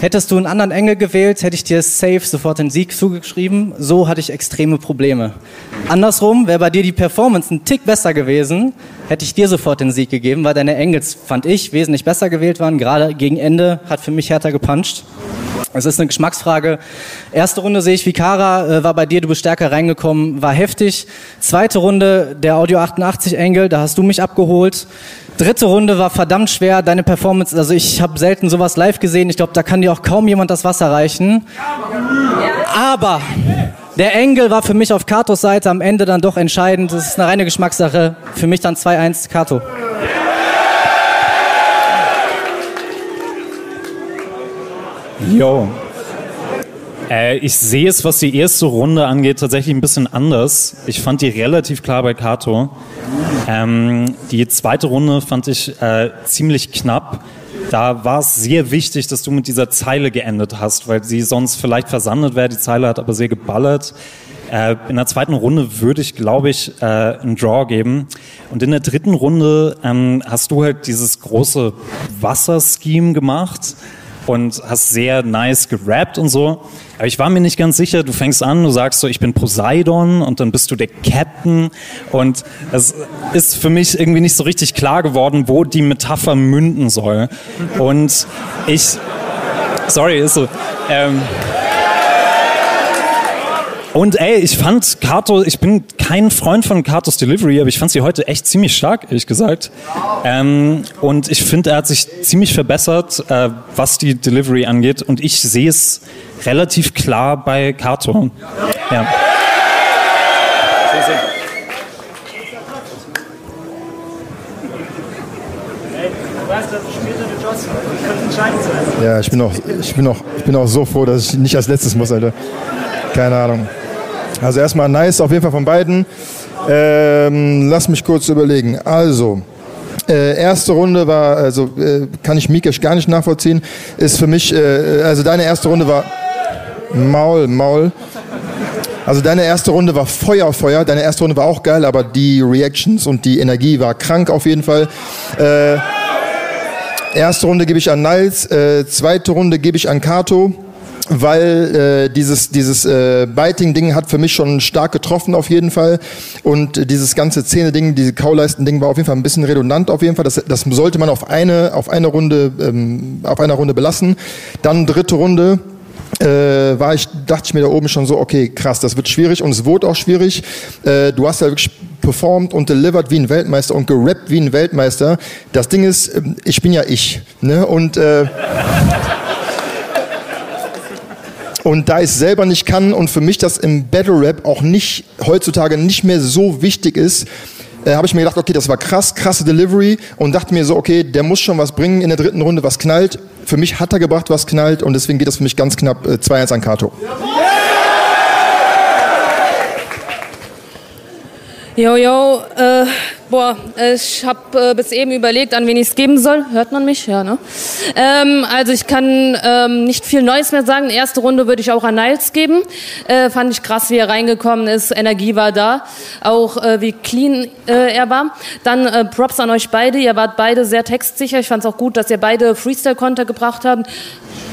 Hättest du einen anderen Engel gewählt, hätte ich dir safe sofort den Sieg zugeschrieben. So hatte ich extreme Probleme. Andersrum wäre bei dir die Performance ein Tick besser gewesen, hätte ich dir sofort den Sieg gegeben, weil deine Engels, fand ich, wesentlich besser gewählt waren. Gerade gegen Ende hat für mich härter gepuncht. Es ist eine Geschmacksfrage. Erste Runde sehe ich Vikara, äh, war bei dir, du bist stärker reingekommen, war heftig. Zweite Runde der Audio 88 Engel, da hast du mich abgeholt. Dritte Runde war verdammt schwer, deine Performance, also ich habe selten sowas live gesehen. Ich glaube, da kann dir auch kaum jemand das Wasser reichen. Aber der Engel war für mich auf Katos Seite am Ende dann doch entscheidend. Das ist eine reine Geschmackssache. Für mich dann 2-1 Kato. Jo. Äh, ich sehe es, was die erste Runde angeht, tatsächlich ein bisschen anders. Ich fand die relativ klar bei Kato. Ähm, die zweite Runde fand ich äh, ziemlich knapp. Da war es sehr wichtig, dass du mit dieser Zeile geendet hast, weil sie sonst vielleicht versandet wäre. Die Zeile hat aber sehr geballert. Äh, in der zweiten Runde würde ich, glaube ich, äh, einen Draw geben. Und in der dritten Runde ähm, hast du halt dieses große Wasserscheme gemacht und hast sehr nice gerappt und so. Aber ich war mir nicht ganz sicher, du fängst an, du sagst so, ich bin Poseidon und dann bist du der Captain und es ist für mich irgendwie nicht so richtig klar geworden, wo die Metapher münden soll. Und ich, sorry, ist so, ähm, und ey, ich fand Kato, ich bin kein Freund von Katos Delivery, aber ich fand sie heute echt ziemlich stark, ehrlich gesagt. Ähm, und ich finde, er hat sich ziemlich verbessert, äh, was die Delivery angeht. Und ich sehe es relativ klar bei Kato. Ja. Ja, ich bin auch, ich bin auch, ich bin auch so froh, dass ich nicht als letztes muss, Alter. Keine Ahnung. Also erstmal nice auf jeden Fall von beiden. Ähm, lass mich kurz überlegen. Also, äh, erste Runde war, also äh, kann ich Mikesh gar nicht nachvollziehen, ist für mich, äh, also deine erste Runde war Maul, Maul. Also deine erste Runde war Feuer, Feuer. Deine erste Runde war auch geil, aber die Reactions und die Energie war krank auf jeden Fall. Äh, erste Runde gebe ich an Niles, äh, zweite Runde gebe ich an Kato weil äh, dieses, dieses äh, Biting-Ding hat für mich schon stark getroffen auf jeden Fall und dieses ganze Zähne-Ding, diese Kauleisten-Ding war auf jeden Fall ein bisschen redundant auf jeden Fall. Das, das sollte man auf eine, auf eine Runde, ähm, auf einer Runde belassen. Dann dritte Runde. Äh, war ich, dachte ich mir da oben schon so, okay, krass, das wird schwierig und es wurde auch schwierig. Äh, du hast ja wirklich performt und delivered wie ein Weltmeister und gerappt wie ein Weltmeister. Das Ding ist, ähm, ich bin ja ich. Ne? Und äh, und da ich selber nicht kann und für mich das im Battle Rap auch nicht heutzutage nicht mehr so wichtig ist, äh, habe ich mir gedacht, okay, das war krass, krasse Delivery und dachte mir so, okay, der muss schon was bringen in der dritten Runde, was knallt. Für mich hat er gebracht, was knallt und deswegen geht das für mich ganz knapp äh, 2-1 an Kato. Jojo, äh, boah, ich habe äh, bis eben überlegt, an wen ich es geben soll. Hört man mich? Ja, ne? Ähm, also ich kann ähm, nicht viel Neues mehr sagen. Erste Runde würde ich auch an Niles geben. Äh, fand ich krass, wie er reingekommen ist. Energie war da. Auch äh, wie clean äh, er war. Dann äh, Props an euch beide. Ihr wart beide sehr textsicher. Ich fand es auch gut, dass ihr beide Freestyle-Konter gebracht habt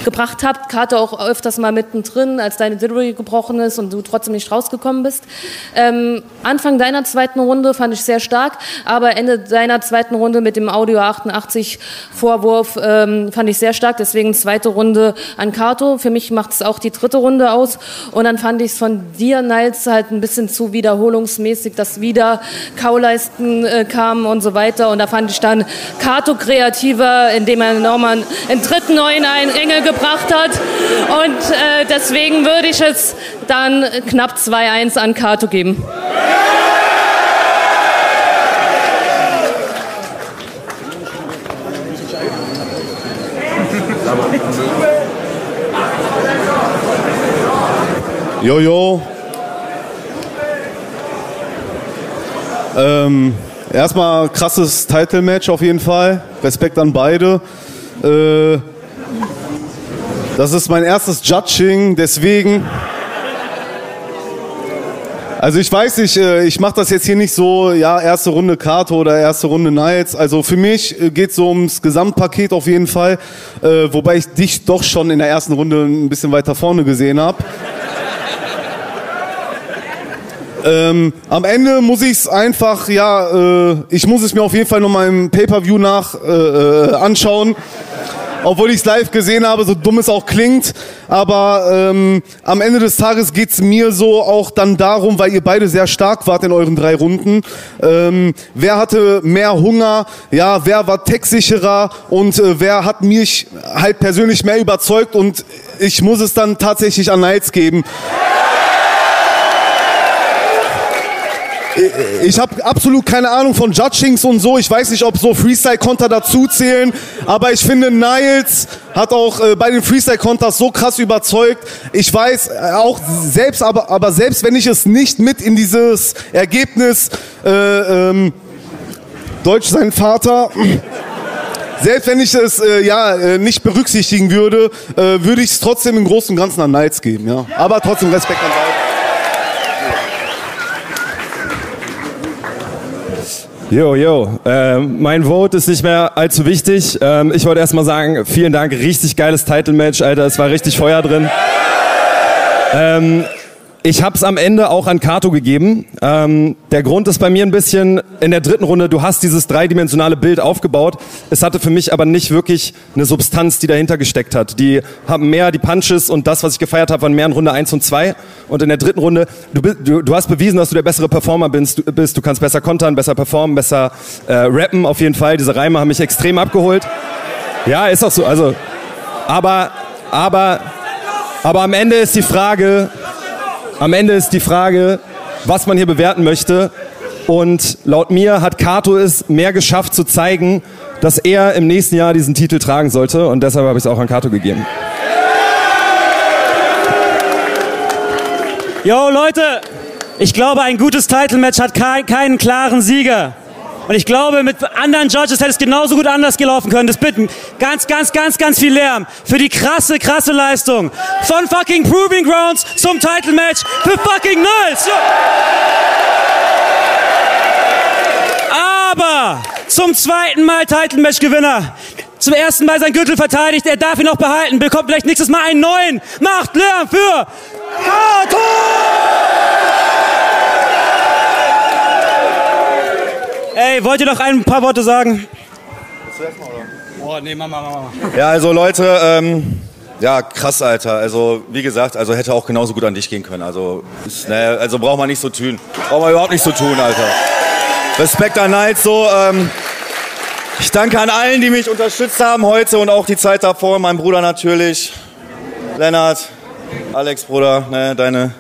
gebracht habt. Karte auch öfters mal mittendrin, als deine Delivery gebrochen ist und du trotzdem nicht rausgekommen bist. Ähm, Anfang deiner zweiten Runde fand ich sehr stark, aber Ende deiner zweiten Runde mit dem Audio 88 Vorwurf ähm, fand ich sehr stark. Deswegen zweite Runde an Kato. Für mich macht es auch die dritte Runde aus. Und dann fand ich es von dir, Niles, halt ein bisschen zu wiederholungsmäßig, dass wieder Kauleisten äh, kamen und so weiter. Und da fand ich dann Kato kreativer, indem er nochmal einen dritten neuen Engel gebracht hat. Und äh, deswegen würde ich es dann knapp 2-1 an Kato geben. Jojo. Ähm, erstmal krasses Title-Match auf jeden Fall. Respekt an beide. Äh, das ist mein erstes Judging, deswegen. Also ich weiß nicht, äh, ich mache das jetzt hier nicht so, ja, erste Runde Kato oder erste Runde Knights. Also für mich äh, geht es so ums Gesamtpaket auf jeden Fall, äh, wobei ich dich doch schon in der ersten Runde ein bisschen weiter vorne gesehen habe. Ähm, am Ende muss ich es einfach, ja, äh, ich muss es mir auf jeden Fall nochmal im Pay-Per-View nach äh, äh, anschauen. Obwohl ich es live gesehen habe, so dumm es auch klingt. Aber ähm, am Ende des Tages geht es mir so auch dann darum, weil ihr beide sehr stark wart in euren drei Runden. Ähm, wer hatte mehr Hunger? Ja, wer war textsicherer? Und äh, wer hat mich halt persönlich mehr überzeugt? Und ich muss es dann tatsächlich an Knights geben. Ich habe absolut keine Ahnung von Judgings und so. Ich weiß nicht, ob so Freestyle-Konter dazu zählen. Aber ich finde, Niles hat auch äh, bei den Freestyle-Konters so krass überzeugt. Ich weiß äh, auch selbst, aber, aber selbst wenn ich es nicht mit in dieses Ergebnis äh, ähm, Deutsch sein Vater. Selbst wenn ich es äh, ja äh, nicht berücksichtigen würde, äh, würde ich es trotzdem im Großen und Ganzen an Niles geben. Ja. Aber trotzdem Respekt an beide. Jo, jo. Äh, mein Vote ist nicht mehr allzu wichtig. Ähm, ich wollte erstmal sagen, vielen Dank. Richtig geiles Title-Match, Alter. Es war richtig Feuer drin. Ähm, ich habe es am Ende auch an Kato gegeben. Ähm, der Grund ist bei mir ein bisschen in der dritten Runde, du hast dieses dreidimensionale Bild aufgebaut. Es hatte für mich aber nicht wirklich eine Substanz, die dahinter gesteckt hat. Die haben mehr die Punches und das, was ich gefeiert habe, waren mehr in Runde 1 und 2. Und in der dritten Runde, du, du, du hast bewiesen, dass du der bessere Performer bist. Du, bist. du kannst besser kontern, besser performen, besser äh, rappen auf jeden Fall. Diese Reime haben mich extrem abgeholt. Ja, ist auch so. Also, aber, aber, aber am Ende ist die Frage, am Ende ist die Frage, was man hier bewerten möchte. Und laut mir hat Kato es mehr geschafft zu zeigen, dass er im nächsten Jahr diesen Titel tragen sollte. Und deshalb habe ich es auch an Kato gegeben. Yo, Leute, ich glaube, ein gutes Title-Match hat keinen klaren Sieger. Und ich glaube, mit anderen Judges hätte es genauso gut anders gelaufen können. Das bitten ganz, ganz, ganz, ganz viel Lärm für die krasse, krasse Leistung. Von fucking Proving Grounds zum Title Match für fucking Niles. Aber zum zweiten Mal Title Match Gewinner. Zum ersten Mal sein Gürtel verteidigt. Er darf ihn noch behalten. Bekommt vielleicht nächstes Mal einen neuen. Macht Lärm für Kato! Ey, wollt ihr noch ein paar Worte sagen? Boah, nee, Mama, Mama. Ja, also Leute, ähm, ja, krass, Alter. Also, wie gesagt, also hätte auch genauso gut an dich gehen können. Also, ist, ne, also braucht man nicht so tun. Braucht man überhaupt nicht so tun, Alter. Respekt an Night, so, ähm, ich danke an allen, die mich unterstützt haben heute und auch die Zeit davor. Mein Bruder natürlich, Lennart, Alex, Bruder, ne, deine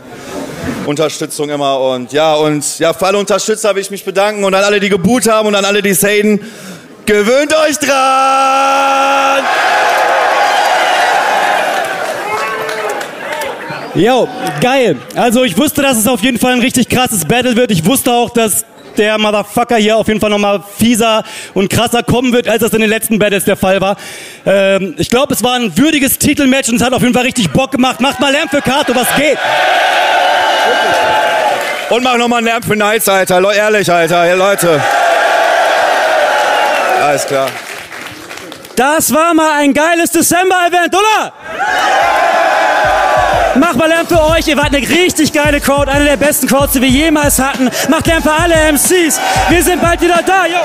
Unterstützung immer. Und ja, und ja, für alle Unterstützer will ich mich bedanken und an alle, die geboot haben und an alle, die es haten. Gewöhnt euch dran! Jo, geil. Also ich wusste, dass es auf jeden Fall ein richtig krasses Battle wird. Ich wusste auch, dass der Motherfucker hier auf jeden Fall nochmal fieser und krasser kommen wird, als das in den letzten Battles der Fall war. Ähm, ich glaube, es war ein würdiges Titelmatch und es hat auf jeden Fall richtig Bock gemacht. Macht mal Lärm für Kato, was geht? Und mach nochmal einen Lärm für Nights, Alter. Le ehrlich, Alter. Hey, Leute. Alles klar. Das war mal ein geiles Dezember-Event, oder? Macht mal Lärm für euch. Ihr wart eine richtig geile Crowd. Eine der besten Crowds, die wir jemals hatten. Macht Lärm für alle MCs. Wir sind bald wieder da. Yo.